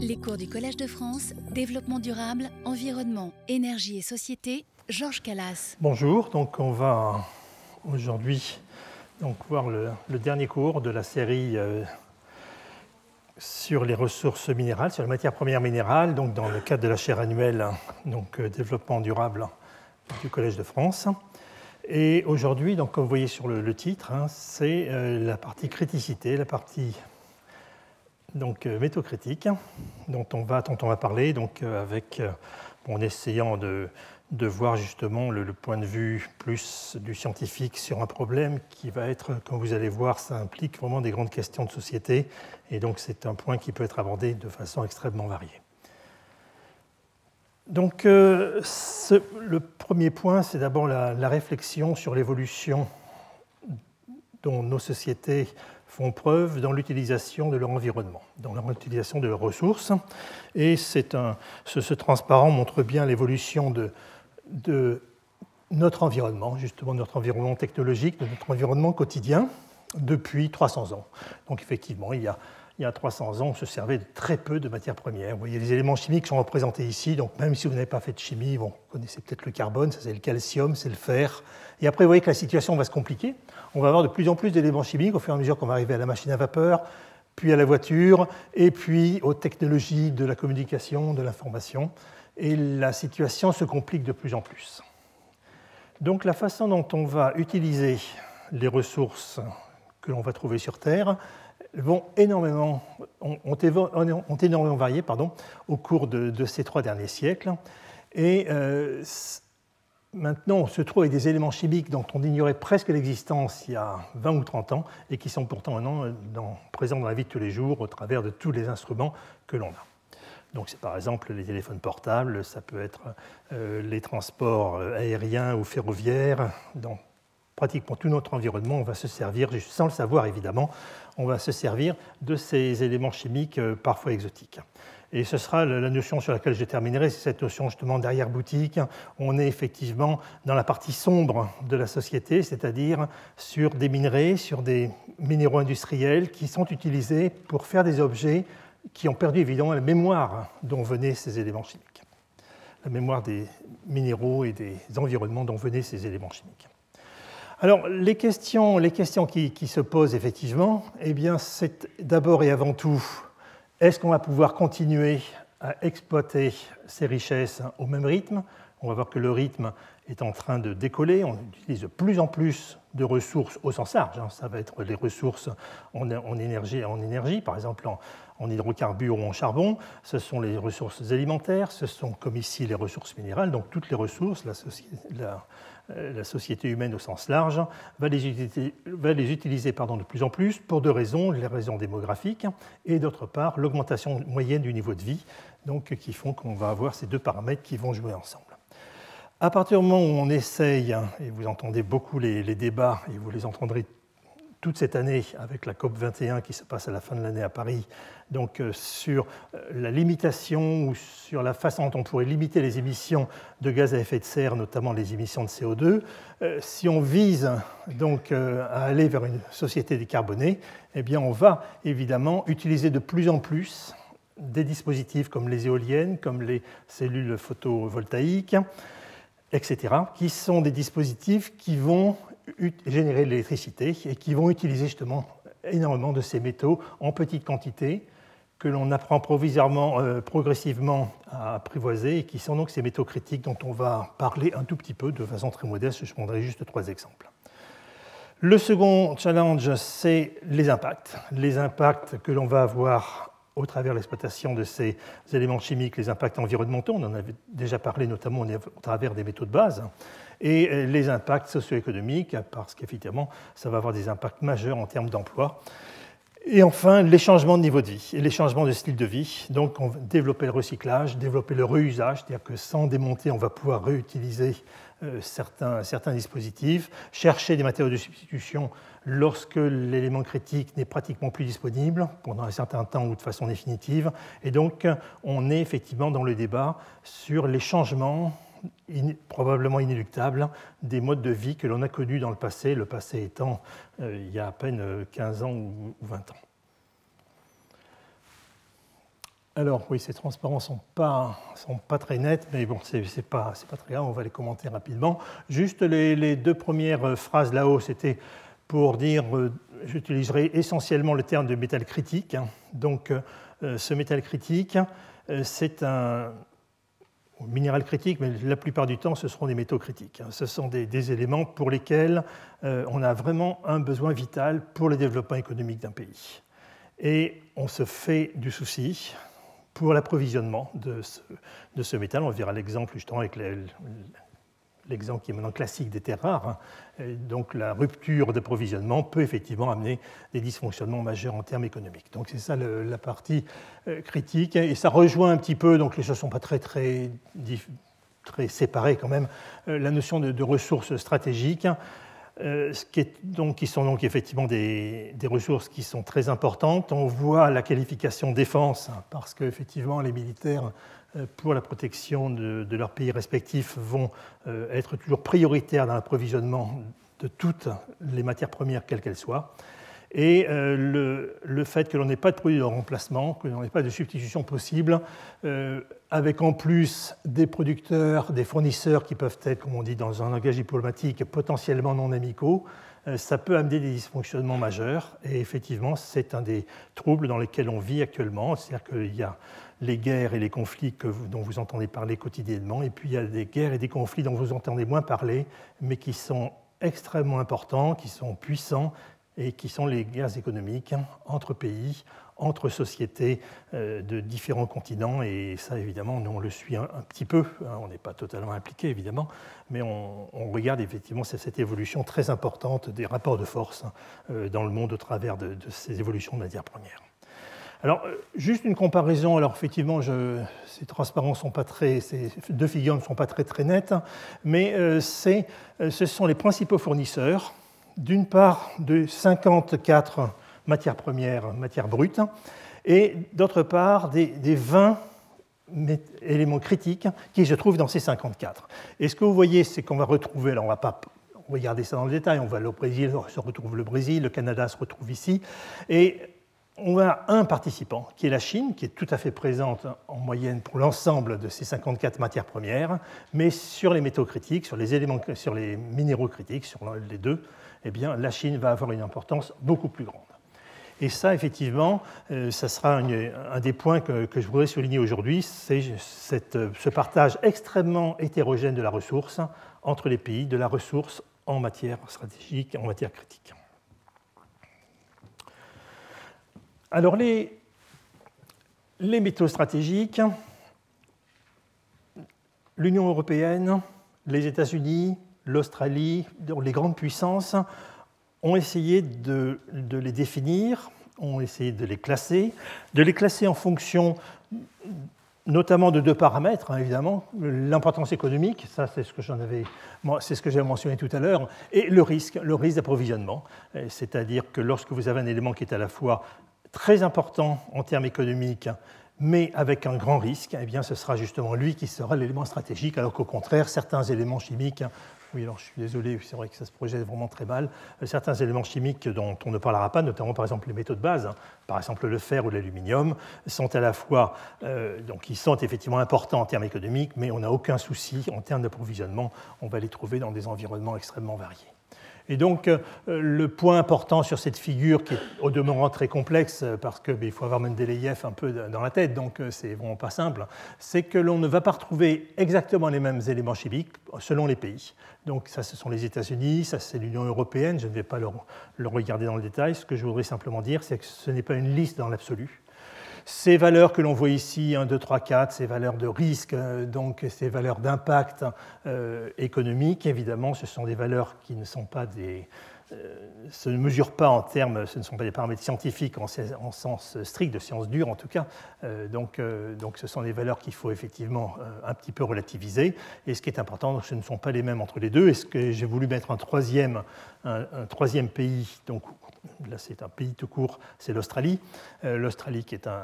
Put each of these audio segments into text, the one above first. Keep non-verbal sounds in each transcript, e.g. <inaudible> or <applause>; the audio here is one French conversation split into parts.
Les cours du Collège de France, Développement durable, Environnement, Énergie et Société, Georges Calas. Bonjour, donc on va aujourd'hui voir le, dernier cours de la série euh, sur les ressources minérales, sur les matières premières minérales, donc dans le cadre de la chaire annuelle donc, euh, Développement durable du Collège de France. Et aujourd'hui, comme vous voyez sur le, le titre, hein, c'est euh, la partie criticité, la partie donc, euh, méthocritique dont on, va, on va parler donc, euh, avec, euh, en essayant de, de voir justement le, point de vue plus du scientifique sur un problème qui va être, comme vous allez voir, ça implique vraiment des grandes questions de société et donc c'est un point qui peut être abordé de façon extrêmement variée. Donc le premier point, c'est d'abord la, réflexion sur l'évolution dont nos sociétés font preuve dans l'utilisation de leur environnement, dans l'utilisation de leurs ressources. Et un, ce, ce, transparent montre bien l'évolution de, de, notre environnement, justement notre environnement technologique, de notre environnement quotidien, depuis 300 ans. Donc effectivement, il y a, il y a 300 ans, on se servait de très peu de matières premières. Vous voyez, les éléments chimiques sont représentés ici, donc même si vous n'avez pas fait de chimie, vous connaissez peut-être le carbone, ça c'est le calcium, c'est le fer. Et après, vous voyez que la situation va se compliquer on va avoir de plus en plus d'éléments chimiques au fur et à mesure qu'on va arriver à la machine à vapeur, puis à la voiture, et puis aux technologies de la communication, de l'information. Et la situation se complique de plus en plus. Donc la façon dont on va utiliser les ressources que l'on va trouver sur Terre vont énormément, ont, énormément varié pardon, au cours de, ces trois derniers siècles. Et euh, Maintenant, on se trouve avec des éléments chimiques dont on ignorait presque l'existence il y a 20 ou 30 ans et qui sont pourtant maintenant dans, présents dans la vie de tous les jours au travers de tous les instruments que l'on a. Donc c'est par exemple les téléphones portables, ça peut être euh, les transports euh, aériens ou ferroviaires. Dans pratiquement tout notre environnement, on va se servir, sans le savoir évidemment, on va se servir de ces éléments chimiques euh, parfois exotiques. Et ce sera la notion sur laquelle je terminerai, c'est cette notion justement d'arrière-boutique. On est effectivement dans la partie sombre de la société, c'est-à-dire sur des minerais, sur des minéraux industriels qui sont utilisés pour faire des objets qui ont perdu évidemment la mémoire dont venaient ces éléments chimiques. La mémoire des minéraux et des environnements dont venaient ces éléments chimiques. Alors, les questions, les questions qui, se posent effectivement, eh bien, c'est d'abord et avant tout est-ce qu'on va pouvoir continuer à exploiter ces richesses au même rythme? On va voir que le rythme est en train de décoller. On utilise de plus en plus de ressources au sens large. Hein. Ça va être les ressources en, énergie, par exemple en, hydrocarbures ou en charbon. Ce sont les ressources alimentaires. Ce sont, comme ici, les ressources minérales. Donc toutes les ressources, la société humaine au sens large, va les utiliser, de plus en plus pour deux raisons, les raisons démographiques et d'autre part l'augmentation moyenne du niveau de vie, donc, qui font qu'on va avoir ces deux paramètres qui vont jouer ensemble. À partir du moment où on essaye, et vous entendez beaucoup les, les débats, et vous les entendrez toute cette année avec la COP 21 qui se passe à la fin de l'année à Paris, donc euh, sur euh, la limitation ou sur la façon dont on pourrait limiter les émissions de gaz à effet de serre, notamment les émissions de CO2. Euh, si on vise donc à aller vers une société décarbonée, eh bien on va évidemment utiliser de plus en plus des dispositifs comme les éoliennes, comme les cellules photovoltaïques, etc., qui sont des dispositifs qui vont générer de l'électricité et qui vont utiliser justement énormément de ces métaux en petite quantité que l'on apprend provisoirement, euh, progressivement à apprivoiser et qui sont donc ces métaux critiques dont on va parler un tout petit peu de façon très modeste. Je prendrai juste trois exemples. Le second challenge, c'est les impacts. Les impacts que l'on va avoir au travers de l'exploitation de ces éléments chimiques, les impacts environnementaux, on en avait déjà parlé notamment au travers des métaux de base, et euh, les impacts socio-économiques, parce qu'effectivement, ça va avoir des impacts majeurs en termes d'emploi. Et enfin, les changements de niveau de vie et les changements de style de vie. Donc, développer le recyclage, développer le réusage, c'est-à-dire que sans démonter, on va pouvoir réutiliser certains, certains, dispositifs, chercher des matériaux de substitution lorsque l'élément critique n'est pratiquement plus disponible pendant un certain temps ou de façon définitive. Et donc, on est effectivement dans le débat sur les changements probablement inéluctables des modes de vie que l'on a connus dans le passé, le passé étant euh, il y a à peine 15 ans ou, ou 20 ans. Alors oui, ces transparents ne sont pas, sont pas très nets, mais bon, ce n'est pas, pas très grave, on va les commenter rapidement. Juste les, deux premières phrases là-haut, c'était pour dire, euh, j'utiliserai essentiellement le terme de métal critique. Donc euh, ce métal critique, euh, c'est un minéral critique, mais la plupart du temps, ce seront des métaux critiques. Ce sont des, éléments pour lesquels on a vraiment un besoin vital pour le développement économique d'un pays. Et on se fait du souci pour l'approvisionnement de ce, métal. On verra l'exemple justement avec l'exemple qui est maintenant classique des terres rares. Hein. Donc la rupture d'approvisionnement peut effectivement amener des dysfonctionnements majeurs en termes économiques. Donc c'est ça la partie euh, critique. Et ça rejoint un petit peu, donc les choses ne sont pas très, très, séparées quand même, euh, la notion de ressources stratégiques. Euh, qui, donc, qui, sont donc effectivement des, ressources qui sont très importantes. On voit la qualification défense, hein, parce qu'effectivement, les militaires, euh, pour la protection de, de leurs pays respectifs, vont euh, être toujours prioritaires dans l'approvisionnement de toutes les matières premières, quelles qu'elles soient. Et le, le, fait que l'on n'ait pas de produit de remplacement, que l'on n'ait pas de substitution possible, avec en plus des producteurs, des fournisseurs qui peuvent être, comme on dit dans un langage diplomatique, potentiellement non amicaux, euh, ça peut amener des dysfonctionnements majeurs. Et effectivement, c'est un des troubles dans lesquels on vit actuellement. C'est-à-dire qu'il y a les guerres et les conflits dont vous entendez parler quotidiennement, et puis il y a des guerres et des conflits dont vous entendez moins parler, mais qui sont extrêmement importants, qui sont puissants, et qui sont les guerres économiques entre pays, entre sociétés euh, de différents continents. Et ça, évidemment, nous, on le suit un, petit peu. Hein, on n'est pas totalement impliqué, évidemment, mais on, regarde effectivement cette évolution très importante des rapports de force hein, euh, dans le monde au travers de, ces évolutions de matières premières. Alors, euh, juste une comparaison. Alors, effectivement, je, ces transparences sont pas très, ces deux figures ne sont pas très très nettes, hein, mais ce sont les principaux fournisseurs. D'une part, de 54 matières premières, matières brutes, et d'autre part des, 20 éléments critiques qui se trouvent dans ces 54. Et ce que vous voyez, c'est qu'on va retrouver, alors on va pas regarder ça dans le détail, on va au Brésil, se retrouve le Brésil, le Canada se retrouve ici, et on a un participant qui est la Chine, qui est tout à fait présente en moyenne pour l'ensemble de ces 54 matières premières, mais sur les métaux critiques, sur les éléments, sur les minéraux critiques, sur les deux, eh bien, la Chine va avoir une importance beaucoup plus grande. Et ça, effectivement, euh, ça sera un des points que, je voudrais souligner aujourd'hui, c'est ce partage extrêmement hétérogène de la ressource entre les pays, de la ressource en matière stratégique, en matière critique. Alors, les, les métaux stratégiques, l'Union européenne, les États-Unis, l'Australie, les grandes puissances ont essayé de, les définir, ont essayé de les classer, de les classer en fonction notamment de deux paramètres, hein, évidemment, l'importance économique, ça c'est ce que j'en avais, c'est ce que j'ai mentionné tout à l'heure, et le risque, le risque d'approvisionnement, c'est-à-dire que lorsque vous avez un élément qui est à la fois très important en termes économiques, mais avec un grand risque, eh bien, ce sera justement lui qui sera l'élément stratégique, alors qu'au contraire, certains éléments chimiques oui, alors je suis désolé, c'est vrai que ça se projette vraiment très mal. Euh, certains éléments chimiques dont on ne parlera pas, notamment par exemple les métaux de base, hein, par exemple le fer ou l'aluminium, sont à la fois, euh, donc ils sont effectivement importants en termes économiques, mais on n'a aucun souci en termes d'approvisionnement. On va les trouver dans des environnements extrêmement variés. Et donc, euh, le point important sur cette figure, qui est au demeurant très complexe, euh, parce qu'il faut avoir Mendeleïev un peu dans la tête, donc euh, c'est vraiment pas simple, c'est que l'on ne va pas retrouver exactement les mêmes éléments chimiques selon les pays. Donc, ça, ce sont les États-Unis, ça, c'est l'Union européenne, je ne vais pas le regarder dans le détail. Ce que je voudrais simplement dire, c'est que ce n'est pas une liste dans l'absolu. Ces valeurs que l'on voit ici, 1, 2, 3, 4, ces valeurs de risque, euh, donc ces valeurs d'impact euh, économique, évidemment, ce sont des valeurs qui ne sont pas des, se euh, ne mesurent pas en termes, ce ne sont pas des paramètres scientifiques en, sens strict, de sciences dures en tout cas. donc, donc, ce sont des valeurs qu'il faut effectivement un petit peu relativiser. Et ce qui est important, ce ne sont pas les mêmes entre les deux. Et ce que j'ai voulu mettre un troisième, un troisième pays, donc là c'est un pays tout court, c'est l'Australie. Euh, L'Australie qui est un,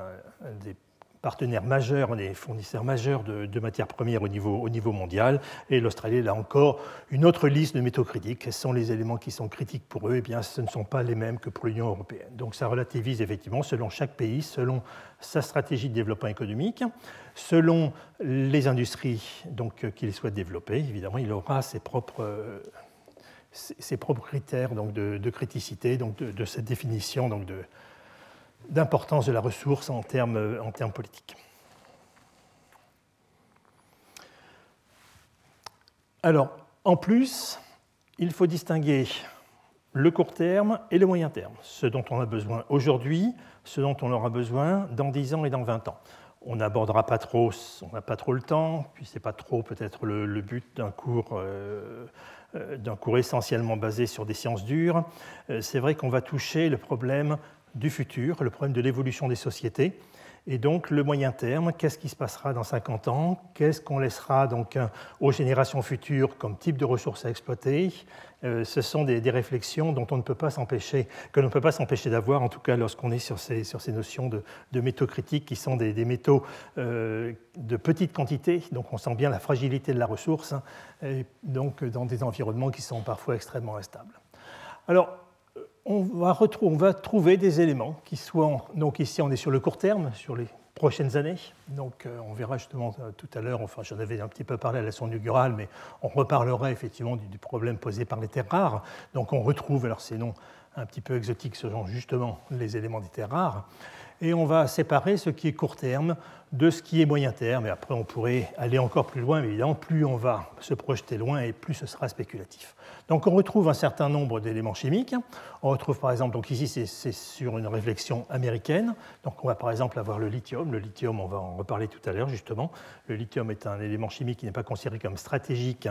des partenaire majeur, on est fournisseur majeur de, matières premières au niveau, au niveau mondial. Et l'Australie, là encore, une autre liste de métaux critiques. Quels sont les éléments qui sont critiques pour eux? Eh bien, ce ne sont pas les mêmes que pour l'Union européenne. Donc ça relativise effectivement selon chaque pays, selon sa stratégie de développement économique, selon les industries donc, qu'il souhaite développer. Évidemment, il aura ses propres, ses propres critères donc, de, criticité, donc de, de cette définition donc de, d'importance de la ressource en termes, en termes politiques. Alors, en plus, il faut distinguer le court terme et le moyen terme, ce dont on a besoin aujourd'hui, ce dont on aura besoin dans 10 ans et dans 20 ans. On n'abordera pas trop, on n'a pas trop le temps, puis ce n'est pas trop peut-être le, but d'un cours, euh, d'un cours essentiellement basé sur des sciences dures. Euh, c'est vrai qu'on va toucher le problème du futur, le problème de l'évolution des sociétés. Et donc le moyen terme, qu'est-ce qui se passera dans 50 ans? Qu'est-ce qu'on laissera donc aux générations futures comme type de ressources à exploiter? Euh, Ce sont des, réflexions dont on ne peut pas s'empêcher, que l'on ne peut pas s'empêcher d'avoir, en tout cas lorsqu'on est sur ces, sur ces notions de, métaux critiques qui sont des, métaux euh, de petite quantité. Donc on sent bien la fragilité de la ressource, hein, et donc dans des environnements qui sont parfois extrêmement instables. Alors on va, va, trouver des éléments qui soient, donc ici on est sur le court terme, sur les prochaines années, donc euh, on verra justement euh, tout à l'heure, enfin j'en avais un petit peu parlé à la leçon inaugurale, mais on reparlera effectivement du, problème posé par les terres rares, donc on retrouve, alors ces noms un petit peu exotiques sont justement les éléments des terres rares, et on va séparer ce qui est court terme de ce qui est moyen terme. Et après, on pourrait aller encore plus loin, mais évidemment, plus on va se projeter loin et plus ce sera spéculatif. Donc on retrouve un certain nombre d'éléments chimiques. On retrouve par exemple, donc ici c'est sur une réflexion américaine, donc on va par exemple avoir le lithium. Le lithium, on va en reparler tout à l'heure justement. Le lithium est un élément chimique qui n'est pas considéré comme stratégique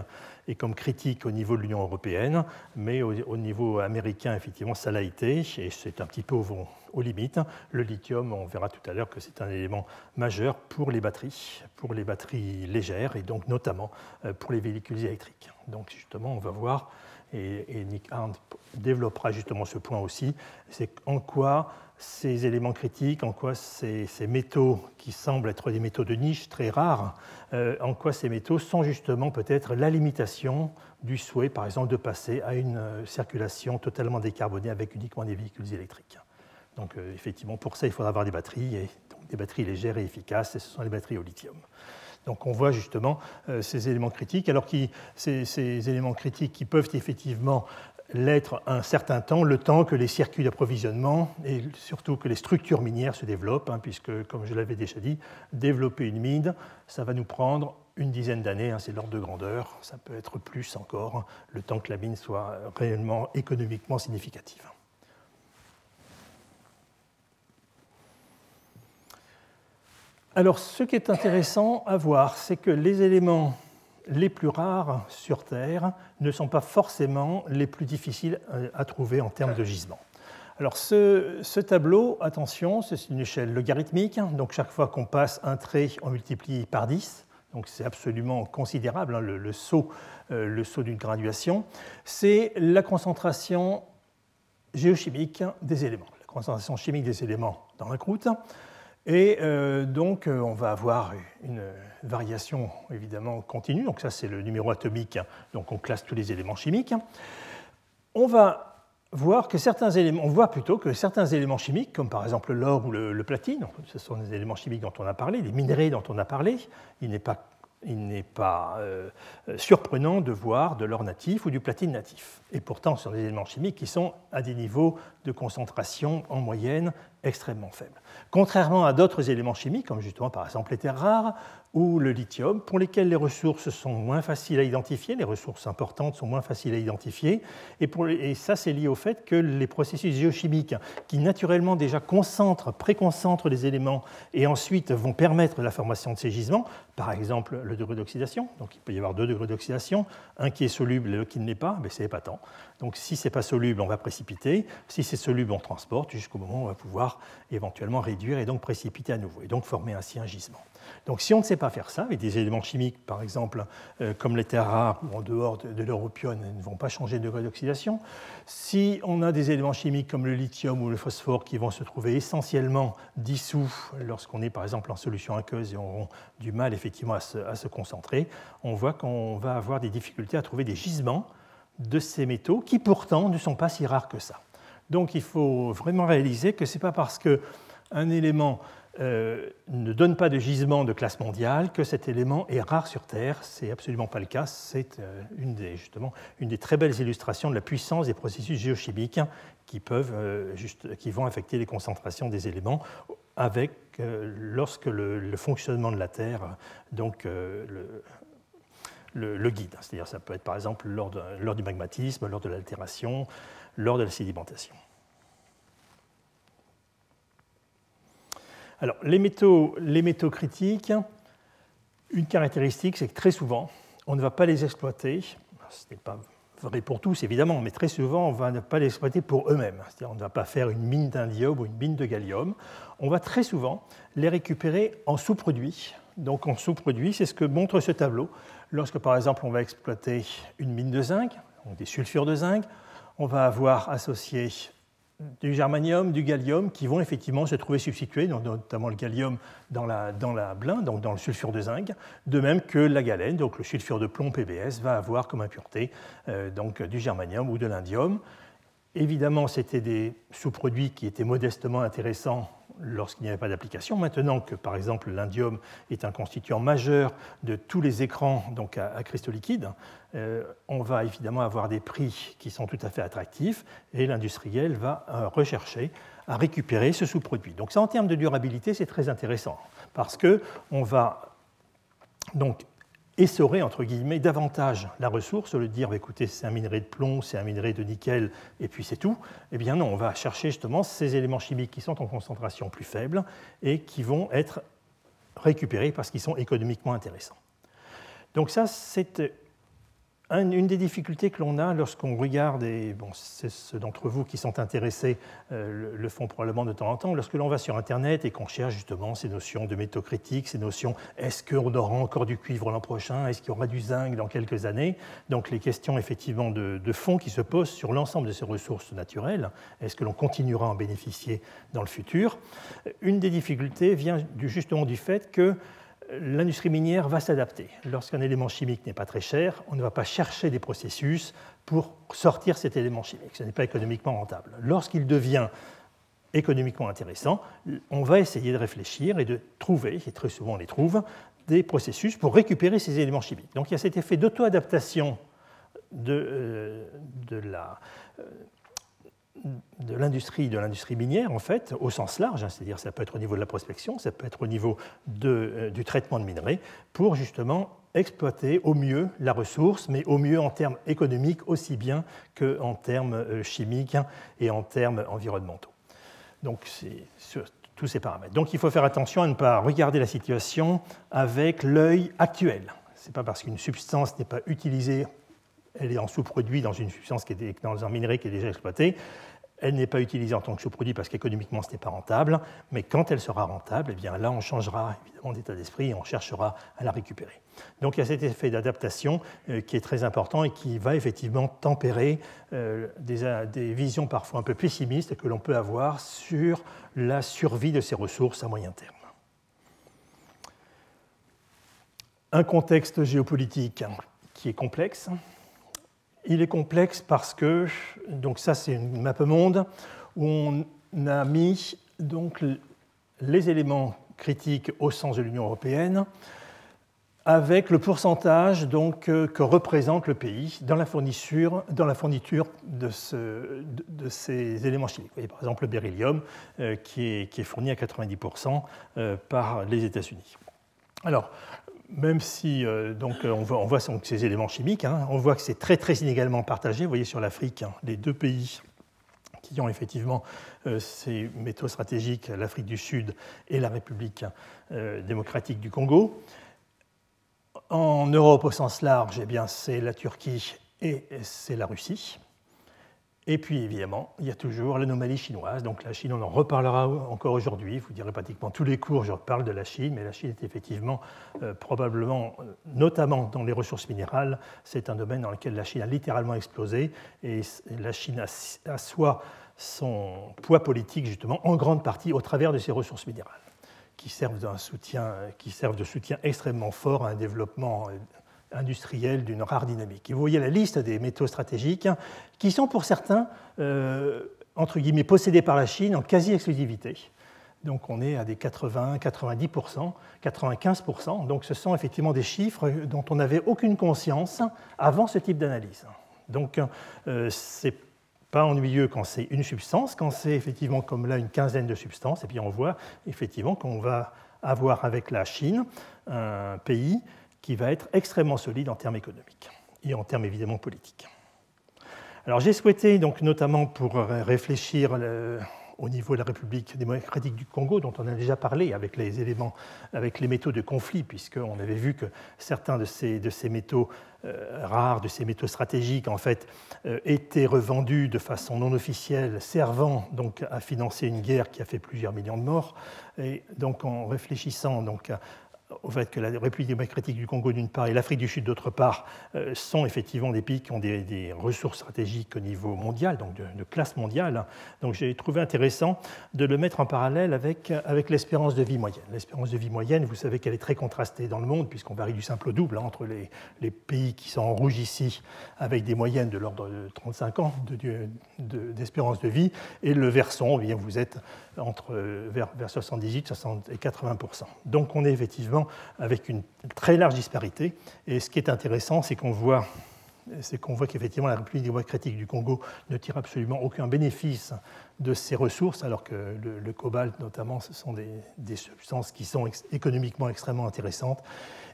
et comme critique au niveau de l'Union européenne, mais au, niveau américain, effectivement, ça l'a été, et c'est un petit peu aux limites. Le lithium, on verra tout à l'heure que c'est un élément majeur pour les batteries, pour les batteries légères, et donc notamment euh, pour les véhicules électriques. Donc justement, on va voir et, Nick Arndt développera justement ce point aussi, c'est en quoi ces éléments critiques, en quoi ces, métaux qui semblent être des métaux de niche très rares, euh, en quoi ces métaux sont justement peut-être la limitation du souhait, par exemple, de passer à une euh, circulation totalement décarbonée avec uniquement des véhicules électriques. Donc effectivement, pour ça, il faudra avoir des batteries, et des batteries légères et efficaces, et ce sont les batteries au lithium. Donc on voit justement euh, ces éléments critiques, alors ces, éléments critiques qui peuvent effectivement l'être un certain temps, le temps que les circuits d'approvisionnement et surtout que les structures minières se développent, hein, puisque, comme je l'avais déjà dit, développer une mine, ça va nous prendre une dizaine d'années, hein, c'est l'ordre de grandeur, ça peut être plus encore, le temps que la mine soit réellement économiquement significative. Alors, ce qui est intéressant à voir, c'est que les éléments les plus rares sur Terre ne sont pas forcément les plus difficiles à trouver en termes de gisement. Alors, ce, tableau, attention, c'est une échelle logarithmique, donc chaque fois qu'on passe un trait, on multiplie par 10, donc c'est absolument considérable, hein, le, saut, euh, le saut d'une graduation. C'est la concentration géochimique des éléments, la concentration chimique des éléments dans la croûte. Et euh, donc, euh, on va avoir une variation évidemment continue. Donc, ça, c'est le numéro atomique. Donc, on classe tous les éléments chimiques. On va voir que certains éléments, on voit plutôt que certains éléments chimiques, comme par exemple l'or ou le, platine, ce sont des éléments chimiques dont on a parlé, les minerais dont on a parlé, il n'est pas, il n'est pas euh, surprenant de voir de l'or natif ou du platine natif. Et pourtant, ce sont des éléments chimiques qui sont à des niveaux de concentration en moyenne extrêmement faibles. Contrairement à d'autres éléments chimiques, comme justement par exemple les terres rares ou le lithium, pour lesquels les ressources sont moins faciles à identifier, les ressources importantes sont moins faciles à identifier, et, ça c'est lié au fait que les processus géochimiques qui naturellement déjà concentrent, préconcentrent les éléments et ensuite vont permettre la formation de ces gisements, par exemple le degré d'oxydation, donc il peut y avoir deux degrés d'oxydation, un qui est soluble et l'autre qui ne l'est pas, mais c'est épatant. Donc si ce n'est pas soluble, on va précipiter, si c'est soluble, on transporte jusqu'au moment où on va pouvoir éventuellement réduire et donc précipiter à nouveau, et donc former ainsi un gisement. Donc si on ne sait pas faire ça, avec des éléments chimiques, par exemple, euh, comme les terres rares ou en dehors de, de ne vont pas changer de degré d'oxydation, si on a des éléments chimiques comme le lithium ou le phosphore qui vont se trouver essentiellement dissous lorsqu'on est par exemple en solution aqueuse et auront du mal effectivement à se concentrer, on voit qu'on va avoir des difficultés à trouver des gisements de ces métaux qui pourtant ne sont pas si rares que ça. Donc il faut vraiment réaliser que ce n'est pas parce qu'un élément euh, ne donne pas de gisement de classe mondiale que cet élément est rare sur Terre. Ce n'est absolument pas le cas. C'est euh, une, des, justement une des très belles illustrations de la puissance des processus géochimiques qui, peuvent, euh, juste, qui vont affecter les concentrations des éléments avec, lorsque le, fonctionnement de la Terre donc, le, le, guide. C'est-à-dire ça peut être par exemple lors, lors du magmatisme, lors de l'altération, lors de la sédimentation. Alors, les métaux, critiques, une caractéristique, c'est que très souvent, on ne va pas les exploiter. Ce n'est pas vrai pour tous, évidemment, mais très souvent, on ne va pas les exploiter pour eux-mêmes. C'est-à-dire, on ne va pas faire une mine d'indium ou une mine de gallium. On va très souvent les récupérer en sous-produits. Donc, en sous-produits, c'est ce que montre ce tableau. Lorsque, par exemple, on va exploiter une mine de zinc, donc des sulfures de zinc, on va avoir associé du germanium, du gallium, qui vont effectivement se trouver substitués, notamment le gallium dans la, dans la donc dans le sulfure de zinc, de même que la galène, donc le sulfure de plomb PBS, va avoir comme impureté euh, donc, du germanium ou de l'indium. Évidemment, c'était des sous-produits qui étaient modestement intéressants lorsqu'il n'y avait pas d'application. Maintenant que, par exemple, l'indium est un constituant majeur de tous les écrans donc à, cristaux liquides, euh, on va évidemment avoir des prix qui sont tout à fait attractifs et l'industriel va euh, rechercher à récupérer ce sous-produit. Donc ça, en termes de durabilité, c'est très intéressant parce qu'on va donc essorer, entre guillemets, davantage la ressource, au lieu de dire, bah, écoutez, c'est un minerai de plomb, c'est un minerai de nickel, et puis c'est tout. Eh bien non, on va chercher justement ces éléments chimiques qui sont en concentration plus faible et qui vont être récupérés parce qu'ils sont économiquement intéressants. Donc ça, c'est une des difficultés que l'on a lorsqu'on regarde, et bon, c'est ceux d'entre vous qui sont intéressés euh, le font probablement de temps en temps, lorsque l'on va sur Internet et qu'on cherche justement ces notions de métaux critiques, ces notions est-ce qu'on aura encore du cuivre l'an prochain, est-ce qu'il y aura du zinc dans quelques années, donc les questions effectivement de, de fond qui se posent sur l'ensemble de ces ressources naturelles, est-ce que l'on continuera à en bénéficier dans le futur? Une des difficultés vient justement du fait que l'industrie minière va s'adapter. Lorsqu'un élément chimique n'est pas très cher, on ne va pas chercher des processus pour sortir cet élément chimique. Ce n'est pas économiquement rentable. Lorsqu'il devient économiquement intéressant, on va essayer de réfléchir et de trouver, et très souvent on les trouve, des processus pour récupérer ces éléments chimiques. Donc il y a cet effet d'auto-adaptation de, euh, la, euh, de l'industrie, de l'industrie minière, en fait, au sens large, hein, c'est-à-dire ça peut être au niveau de la prospection, ça peut être au niveau euh, du traitement de minerais, pour justement exploiter au mieux la ressource, mais au mieux en termes économiques aussi bien qu'en termes euh, chimiques et en termes environnementaux. Donc c'est sur tous ces paramètres. Donc il faut faire attention à ne pas regarder la situation avec l'œil actuel. Ce n'est pas parce qu'une substance n'est pas utilisée elle est en sous-produit dans une substance qui est dans un minerai qui est déjà exploité, elle n'est pas utilisée en tant que sous-produit parce qu'économiquement, ce n'est pas rentable. Mais quand elle sera rentable, eh bien là, on changera évidemment d'état d'esprit et on cherchera à la récupérer. Donc il y a cet effet d'adaptation euh, qui est très important et qui va effectivement tempérer euh, des, des, visions parfois un peu pessimistes que l'on peut avoir sur la survie de ces ressources à moyen terme. Un contexte géopolitique qui est complexe, il est complexe parce que, donc ça c'est une map monde, où on a mis donc les éléments critiques au sens de l'Union européenne avec le pourcentage donc, euh, que représente le pays dans la fourniture, dans la fourniture de, ce, de, ces éléments chimiques. Vous voyez, par exemple le beryllium euh, qui, est, qui, est, fourni à 90% euh, par les États-Unis. Alors, même si euh, donc, euh, on voit, on ces éléments chimiques, hein, on voit que c'est très très inégalement partagé. Vous voyez sur l'Afrique, hein, les deux pays qui ont effectivement euh, ces métaux stratégiques, l'Afrique du Sud et la République démocratique du Congo. En Europe au sens large, eh c'est la Turquie et c'est la Russie. Et puis évidemment, il y a toujours l'anomalie chinoise. Donc la Chine, on en reparlera encore aujourd'hui. Vous direz pratiquement tous les cours, je parle de la Chine, mais la Chine est effectivement euh, probablement, euh, notamment dans les ressources minérales, c'est un domaine dans lequel la Chine a littéralement explosé. Et la Chine assoit son poids politique justement en grande partie au travers de ses ressources minérales, qui servent, soutien, qui servent de soutien extrêmement fort à un développement euh, industriels d'une rare dynamique. Vous voyez la liste des métaux stratégiques qui sont pour certains, euh, entre guillemets, possédés par la Chine en quasi-exclusivité. Donc on est à des 80, 90%, 95%. Donc ce sont effectivement des chiffres dont on n'avait aucune conscience avant ce type d'analyse. Donc euh, c'est pas ennuyeux quand c'est une substance, quand c'est effectivement comme là une quinzaine de substances, et puis on voit effectivement qu'on va avoir avec la Chine un pays qui va être extrêmement solide en termes économiques et en termes évidemment politiques. Alors j'ai souhaité, donc, notamment pour réfléchir au niveau de la République démocratique du Congo, dont on a déjà parlé avec les éléments, avec les métaux de conflit, puisqu'on avait vu que certains de ces, de ces métaux euh, rares, de ces métaux stratégiques, en fait, euh, étaient revendus de façon non officielle, servant donc à financer une guerre qui a fait plusieurs millions de morts. Et donc en réfléchissant donc à, au fait que la République démocratique du Congo d'une part et l'Afrique du Sud d'autre part euh, sont effectivement des pays qui ont des, ressources stratégiques au niveau mondial, donc de, classe mondiale. Donc j'ai trouvé intéressant de le mettre en parallèle avec, avec l'espérance de vie moyenne. L'espérance de vie moyenne, vous savez qu'elle est très contrastée dans le monde puisqu'on varie du simple au double hein, entre les, les, pays qui sont en rouge ici avec des moyennes de l'ordre de 35 ans d'espérance de, vie et le versant, eh bien, vous êtes entre vers, vers 78 60 et 80 Donc on est effectivement avec une très large disparité. Et ce qui est intéressant, c'est qu'on voit c'est qu'on voit qu'effectivement la République démocratique du Congo ne tire absolument aucun bénéfice de ses ressources, alors que le, cobalt notamment, ce sont des, substances qui sont économiquement extrêmement intéressantes,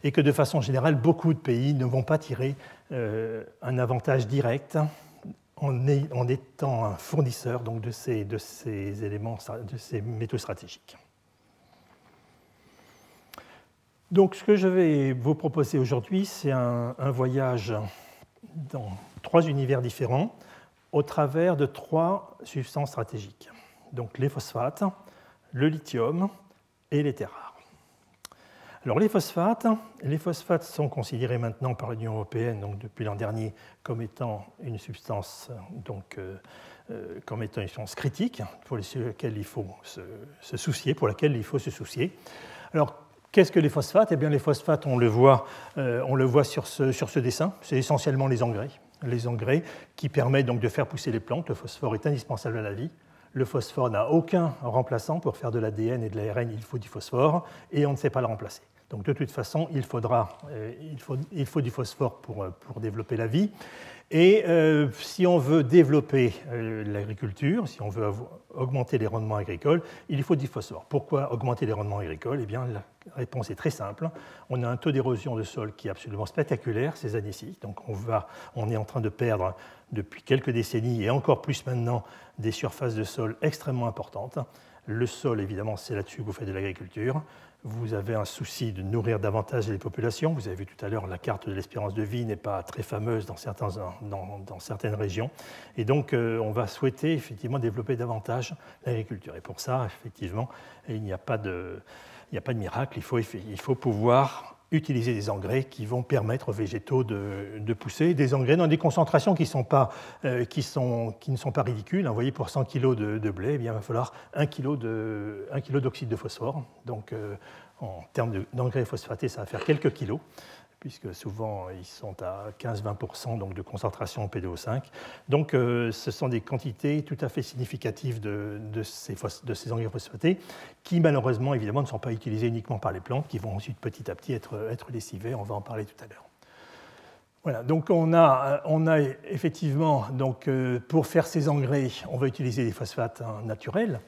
et que de façon générale, beaucoup de pays ne vont pas tirer euh, un avantage direct en, étant un fournisseur de, ces, éléments, de ces métaux stratégiques. Donc ce que je vais vous proposer aujourd'hui, c'est un, voyage dans trois univers différents au travers de trois substances stratégiques. Donc les phosphates, le lithium et les terres. Alors les phosphates, les phosphates sont considérés maintenant par l'Union européenne, donc depuis l'an dernier, comme étant une substance, donc, euh, euh, comme étant une critique pour laquelle il faut se, se, soucier, pour laquelle il faut se soucier. Alors Qu'est-ce que les phosphates? Eh bien, les phosphates, on le voit, euh, on le voit sur, ce, sur ce dessin, c'est essentiellement les engrais. Les engrais qui permettent donc de faire pousser les plantes. Le phosphore est indispensable à la vie. Le phosphore n'a aucun remplaçant pour faire de l'ADN et de l'ARN, il faut du phosphore, et on ne sait pas le remplacer. Donc de toute façon, il, faudra, euh, faut, du phosphore pour, euh, pour développer la vie. Et euh, si on veut développer l'agriculture, si on veut augmenter les rendements agricoles, il faut du phosphore. Pourquoi augmenter les rendements agricoles? Eh bien, la réponse est très simple. On a un taux d'érosion de sol qui est absolument spectaculaire ces années-ci. Donc, on, on est en train de perdre depuis quelques décennies et encore plus maintenant des surfaces de sol extrêmement importantes. Le sol, évidemment, c'est là-dessus que vous faites de l'agriculture vous avez un souci de nourrir davantage les populations. Vous avez vu tout à l'heure, la carte de l'espérance de vie n'est pas très fameuse dans, dans, certaines régions. Et donc, euh, on va souhaiter effectivement développer davantage l'agriculture. Et pour ça, effectivement, il n'y a, pas de, a pas de miracle. Il faut, il faut pouvoir utiliser des engrais qui vont permettre aux végétaux de, pousser, des engrais dans des concentrations qui, euh, ne sont pas ridicules. Vous voyez, pour 100 kg de, blé, eh bien, il va falloir 1 kg d'oxyde de, phosphore. Donc, euh, en termes d'engrais phosphatés, ça va faire quelques kilos puisque souvent ils sont à 15-20% donc de concentration en PDO5. Donc euh, ce sont des quantités tout à fait significatives de, ces, de, ces, engrais phosphatés qui malheureusement évidemment ne sont pas utilisés uniquement par les plantes, qui vont ensuite petit à petit être, être lessivées, on va en parler tout à l'heure. Voilà, donc on a, on a effectivement, donc, euh, pour faire ces engrais, on va utiliser des phosphates hein, naturels.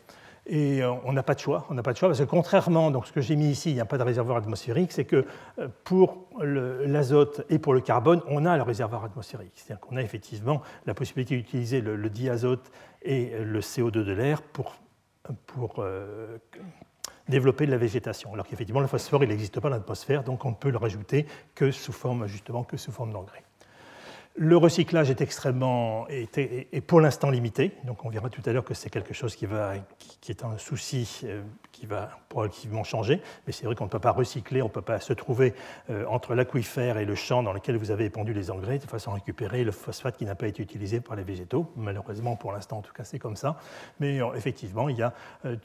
Et euh, on n'a pas de choix, on n'a pas de choix parce que contrairement, donc ce que j'ai mis ici, il n'y a pas de réservoir atmosphérique, c'est que euh, pour l'azote et pour le carbone, on a le réservoir atmosphérique. C'est-à-dire qu'on a effectivement la possibilité d'utiliser le, diazote et le CO2 de l'air pour, euh, développer de la végétation. Alors qu'effectivement, le phosphore, il n'existe pas dans l'atmosphère, donc on ne peut le rajouter que sous forme, justement, que sous forme d'engrais. Le recyclage est extrêmement est, pour l'instant limité, donc on verra tout à l'heure que c'est quelque chose qui, va, qui est un souci euh, qui va progressivement changer, mais c'est vrai qu'on ne peut pas recycler, on ne peut pas se trouver euh, entre l'aquifère et le champ dans lequel vous avez épandu les engrais de façon à récupérer le phosphate qui n'a pas été utilisé par les végétaux. Malheureusement, pour l'instant, en tout cas, c'est comme ça. Mais euh, effectivement, il y a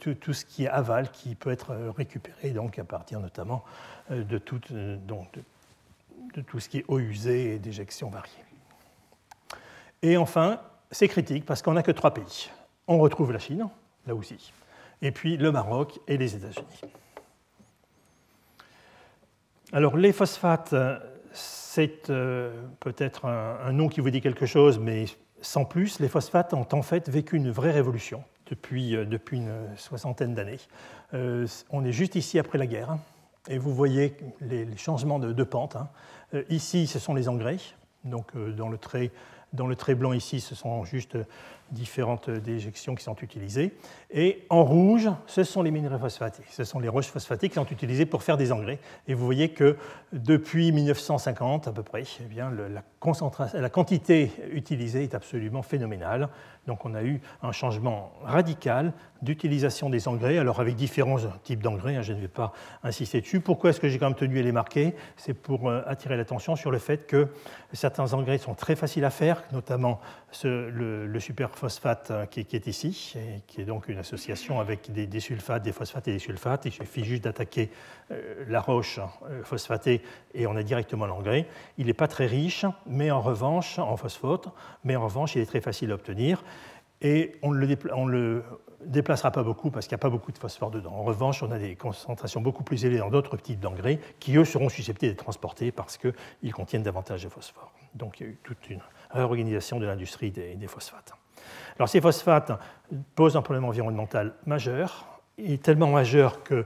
tout, ce qui est aval qui peut être récupéré, donc à partir notamment de tout, de tout ce qui est eau usée et déjection variée. Et enfin, c'est critique parce qu'on n'a que trois pays. On retrouve la Chine, là aussi, et puis le Maroc et les États-Unis. Alors les phosphates, c'est euh, peut-être un, nom qui vous dit quelque chose, mais sans plus, les phosphates ont en fait vécu une vraie révolution depuis, euh, une soixantaine d'années. Euh, on est juste ici après la guerre, et vous voyez les, changements de, pente. Hein. ici, ce sont les engrais, donc dans le trait dans le trait blanc ici, ce sont juste différentes déjections qui sont utilisées. Et en rouge, ce sont les minerais phosphatés. Ce sont les roches phosphatées qui sont utilisées pour faire des engrais. Et vous voyez que depuis 1950 à peu près, eh bien, la, concentration, la quantité utilisée est absolument phénoménale. Donc on a eu un changement radical d'utilisation des engrais, alors avec différents types d'engrais, hein, je ne vais pas insister dessus. Pourquoi est-ce que j'ai quand même tenu à les marquer? C'est pour euh, attirer l'attention sur le fait que certains engrais sont très faciles à faire, notamment le, le superphosphate euh, qui, est ici, qui est donc une association avec des, sulfates, des phosphates et des sulfates. Il suffit juste d'attaquer euh, la roche phosphatée et on a directement l'engrais. Il n'est pas très riche, mais en revanche, en phosphate, mais en revanche, il est très facile à obtenir et on ne le, déplacera pas beaucoup parce qu'il n'y a pas beaucoup de phosphore dedans. En revanche, on a des concentrations beaucoup plus élevées dans d'autres types d'engrais qui, eux, seront susceptibles d'être transportés parce qu'ils contiennent davantage de phosphore. Donc il y a eu toute une réorganisation de l'industrie des, phosphates. Alors ces phosphates posent un problème environnemental majeur, et tellement majeur que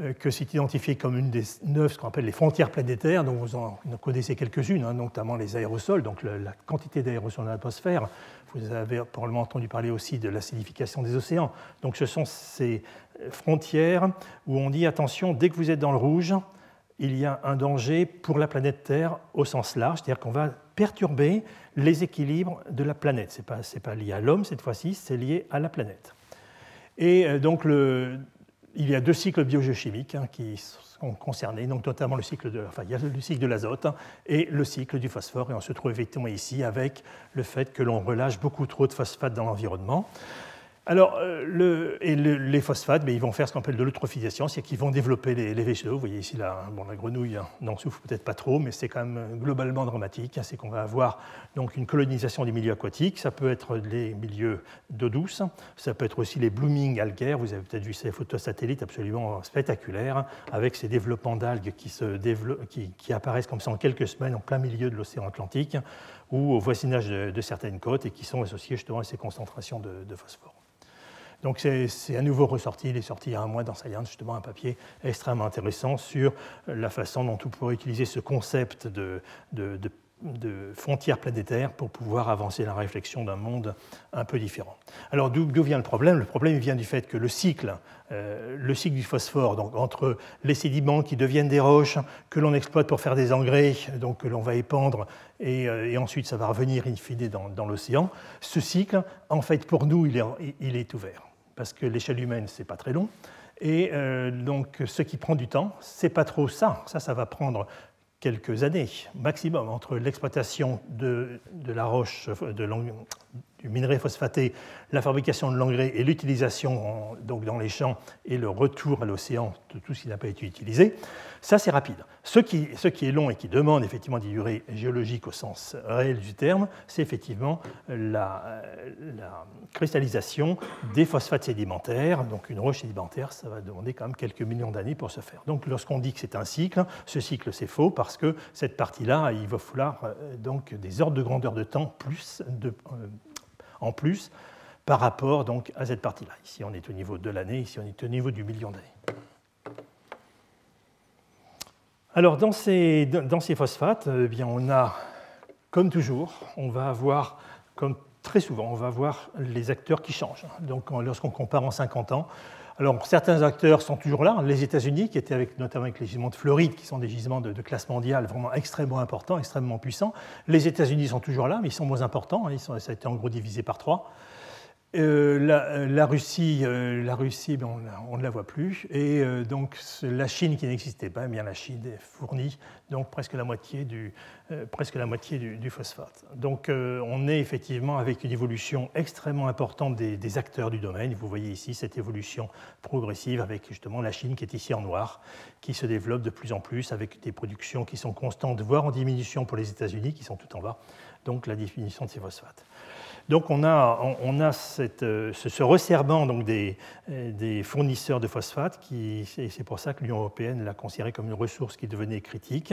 euh, que c'est identifié comme une des neuf, ce qu'on appelle les frontières planétaires, dont vous en connaissez quelques-unes, hein, notamment les aérosols, donc la quantité d'aérosols dans l'atmosphère. Vous avez probablement entendu parler aussi de l'acidification des océans. Donc ce sont ces frontières où on dit attention, dès que vous êtes dans le rouge, il y a un danger pour la planète Terre au sens large, c'est-à-dire qu'on va perturber les équilibres de la planète. Ce n'est pas, pas lié à l'homme cette fois-ci, c'est lié à la planète. Et euh, donc le, il y a deux cycles biogéochimiques hein, qui sont concernés, donc notamment le cycle de, enfin, le cycle de l'azote et le cycle du phosphore. Et on se trouve effectivement ici avec le fait que l'on relâche beaucoup trop de phosphate dans l'environnement. Alors, euh, et les phosphates, mais ils vont faire ce qu'on appelle de l'eutrophisation, c'est qu'ils vont développer les, végétaux. Vous voyez ici, là, bon, la grenouille hein, n'en souffre peut-être pas trop, mais c'est quand même euh, globalement dramatique. Hein, c'est qu'on va avoir donc une colonisation des milieux aquatiques. Ça peut être les milieux d'eau douce, ça peut être aussi les blooming algaires. Vous avez peut-être vu ces photos satellites absolument spectaculaires, hein, avec ces développements d'algues qui, qui, apparaissent comme ça en quelques semaines en plein milieu de l'océan Atlantique ou au voisinage de, certaines côtes et qui sont associés justement à ces concentrations de phosphore. Donc c'est à nouveau ressorti, il est sorti il y a un mois dans Science, justement un papier extrêmement intéressant sur la façon dont on pourrait utiliser ce concept de, de, frontières planétaires pour pouvoir avancer la réflexion d'un monde un peu différent. Alors d'où vient le problème? Le problème vient du fait que le cycle, euh, le cycle du phosphore, donc entre les sédiments qui deviennent des roches, que l'on exploite pour faire des engrais, donc que l'on va épandre, et, euh, ensuite ça va revenir in dans, l'océan, ce cycle, en fait, pour nous, il est ouvert parce que l'échelle humaine, c'est pas très long. Et euh, donc, ce qui prend du temps, c'est pas trop ça. Ça, ça va prendre quelques années maximum entre l'exploitation de, la roche, de, du minerai phosphaté, la fabrication de l'engrais et l'utilisation donc dans les champs et le retour à l'océan de tout ce qui n'a pas été utilisé, ça c'est rapide. Ce qui, ce qui, est long et qui demande effectivement des durées géologiques au sens réel du terme, c'est effectivement la, la, cristallisation des phosphates sédimentaires. Donc une roche sédimentaire, ça va demander quand même quelques millions d'années pour se faire. Donc lorsqu'on dit que c'est un cycle, ce cycle c'est faux parce que cette partie-là, il va falloir euh, donc des ordres de grandeur de temps plus de, euh, en plus par rapport donc, à cette partie-là. Ici, on est au niveau de l'année, ici, on est au niveau du million d'années. Alors, dans ces, phosphates, eh bien, on a, comme toujours, on va avoir, comme très souvent, on va avoir les acteurs qui changent. Donc, lorsqu'on compare en 50 ans, Alors, certains acteurs sont toujours là. Les États-Unis, qui étaient avec, notamment avec les gisements de Floride, qui sont des gisements de, classe mondiale vraiment extrêmement importants, extrêmement puissants. Les États-Unis sont toujours là, mais ils sont moins importants. Hein. Ils sont, ça a été en gros divisé par trois. Euh, la, Russie, euh, la Russie ben, on, ne la voit plus. Et euh, donc la Chine qui n'existait pas, eh bien la Chine fournit donc presque la moitié du, phosphate. Donc on est effectivement avec une évolution extrêmement importante des, acteurs du domaine. Vous voyez ici cette évolution progressive avec justement la Chine qui est ici en noir, qui se développe de plus en plus avec des productions qui sont constantes, voire en diminution pour les États-Unis qui sont tout en bas. Donc la définition de ces phosphates. Donc on a, euh, ce, resserrement donc des, euh, des, fournisseurs de phosphate, qui, et c'est pour ça que l'Union européenne l'a considéré comme une ressource qui devenait critique,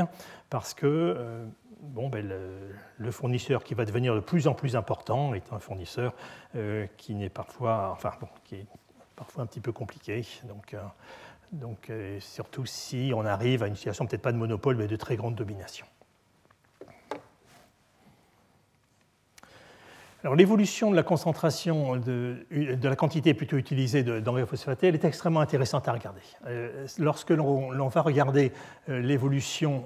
parce que euh, ben, le, fournisseur qui va devenir de plus en plus important est un fournisseur qui n'est parfois, est parfois un petit peu compliqué. Donc, donc surtout si on arrive à une situation peut-être pas de monopole, mais de très grande domination. L'évolution de la concentration de, la quantité plutôt utilisée d'engrais phosphatés, elle est extrêmement intéressante à regarder. Euh, lorsque l'on va regarder euh, l'évolution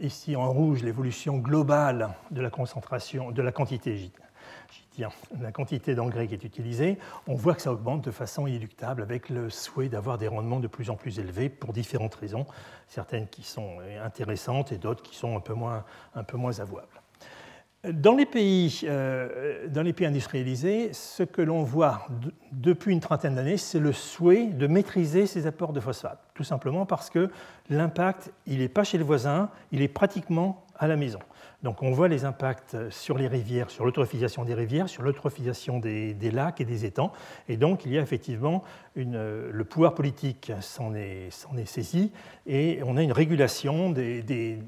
ici en rouge, l'évolution globale de la concentration, de la quantité, la quantité d'engrais qui est utilisée, on voit que ça augmente de façon inéluctable avec le souhait d'avoir des rendements de plus en plus élevés pour différentes raisons, certaines qui sont intéressantes et d'autres qui sont un peu moins avouables. Dans les, pays, euh, dans les pays industrialisés, ce que l'on voit depuis une trentaine d'années, c'est le souhait de maîtriser ces apports de phosphate, tout simplement parce que l'impact, il n'est pas chez le voisin, il est pratiquement à la maison. Donc on voit les impacts sur les rivières, sur l'eutrophisation des rivières, sur l'eutrophisation des, lacs et des étangs. Et donc il y a effectivement le pouvoir politique s'en est, est, saisi et on a une régulation des,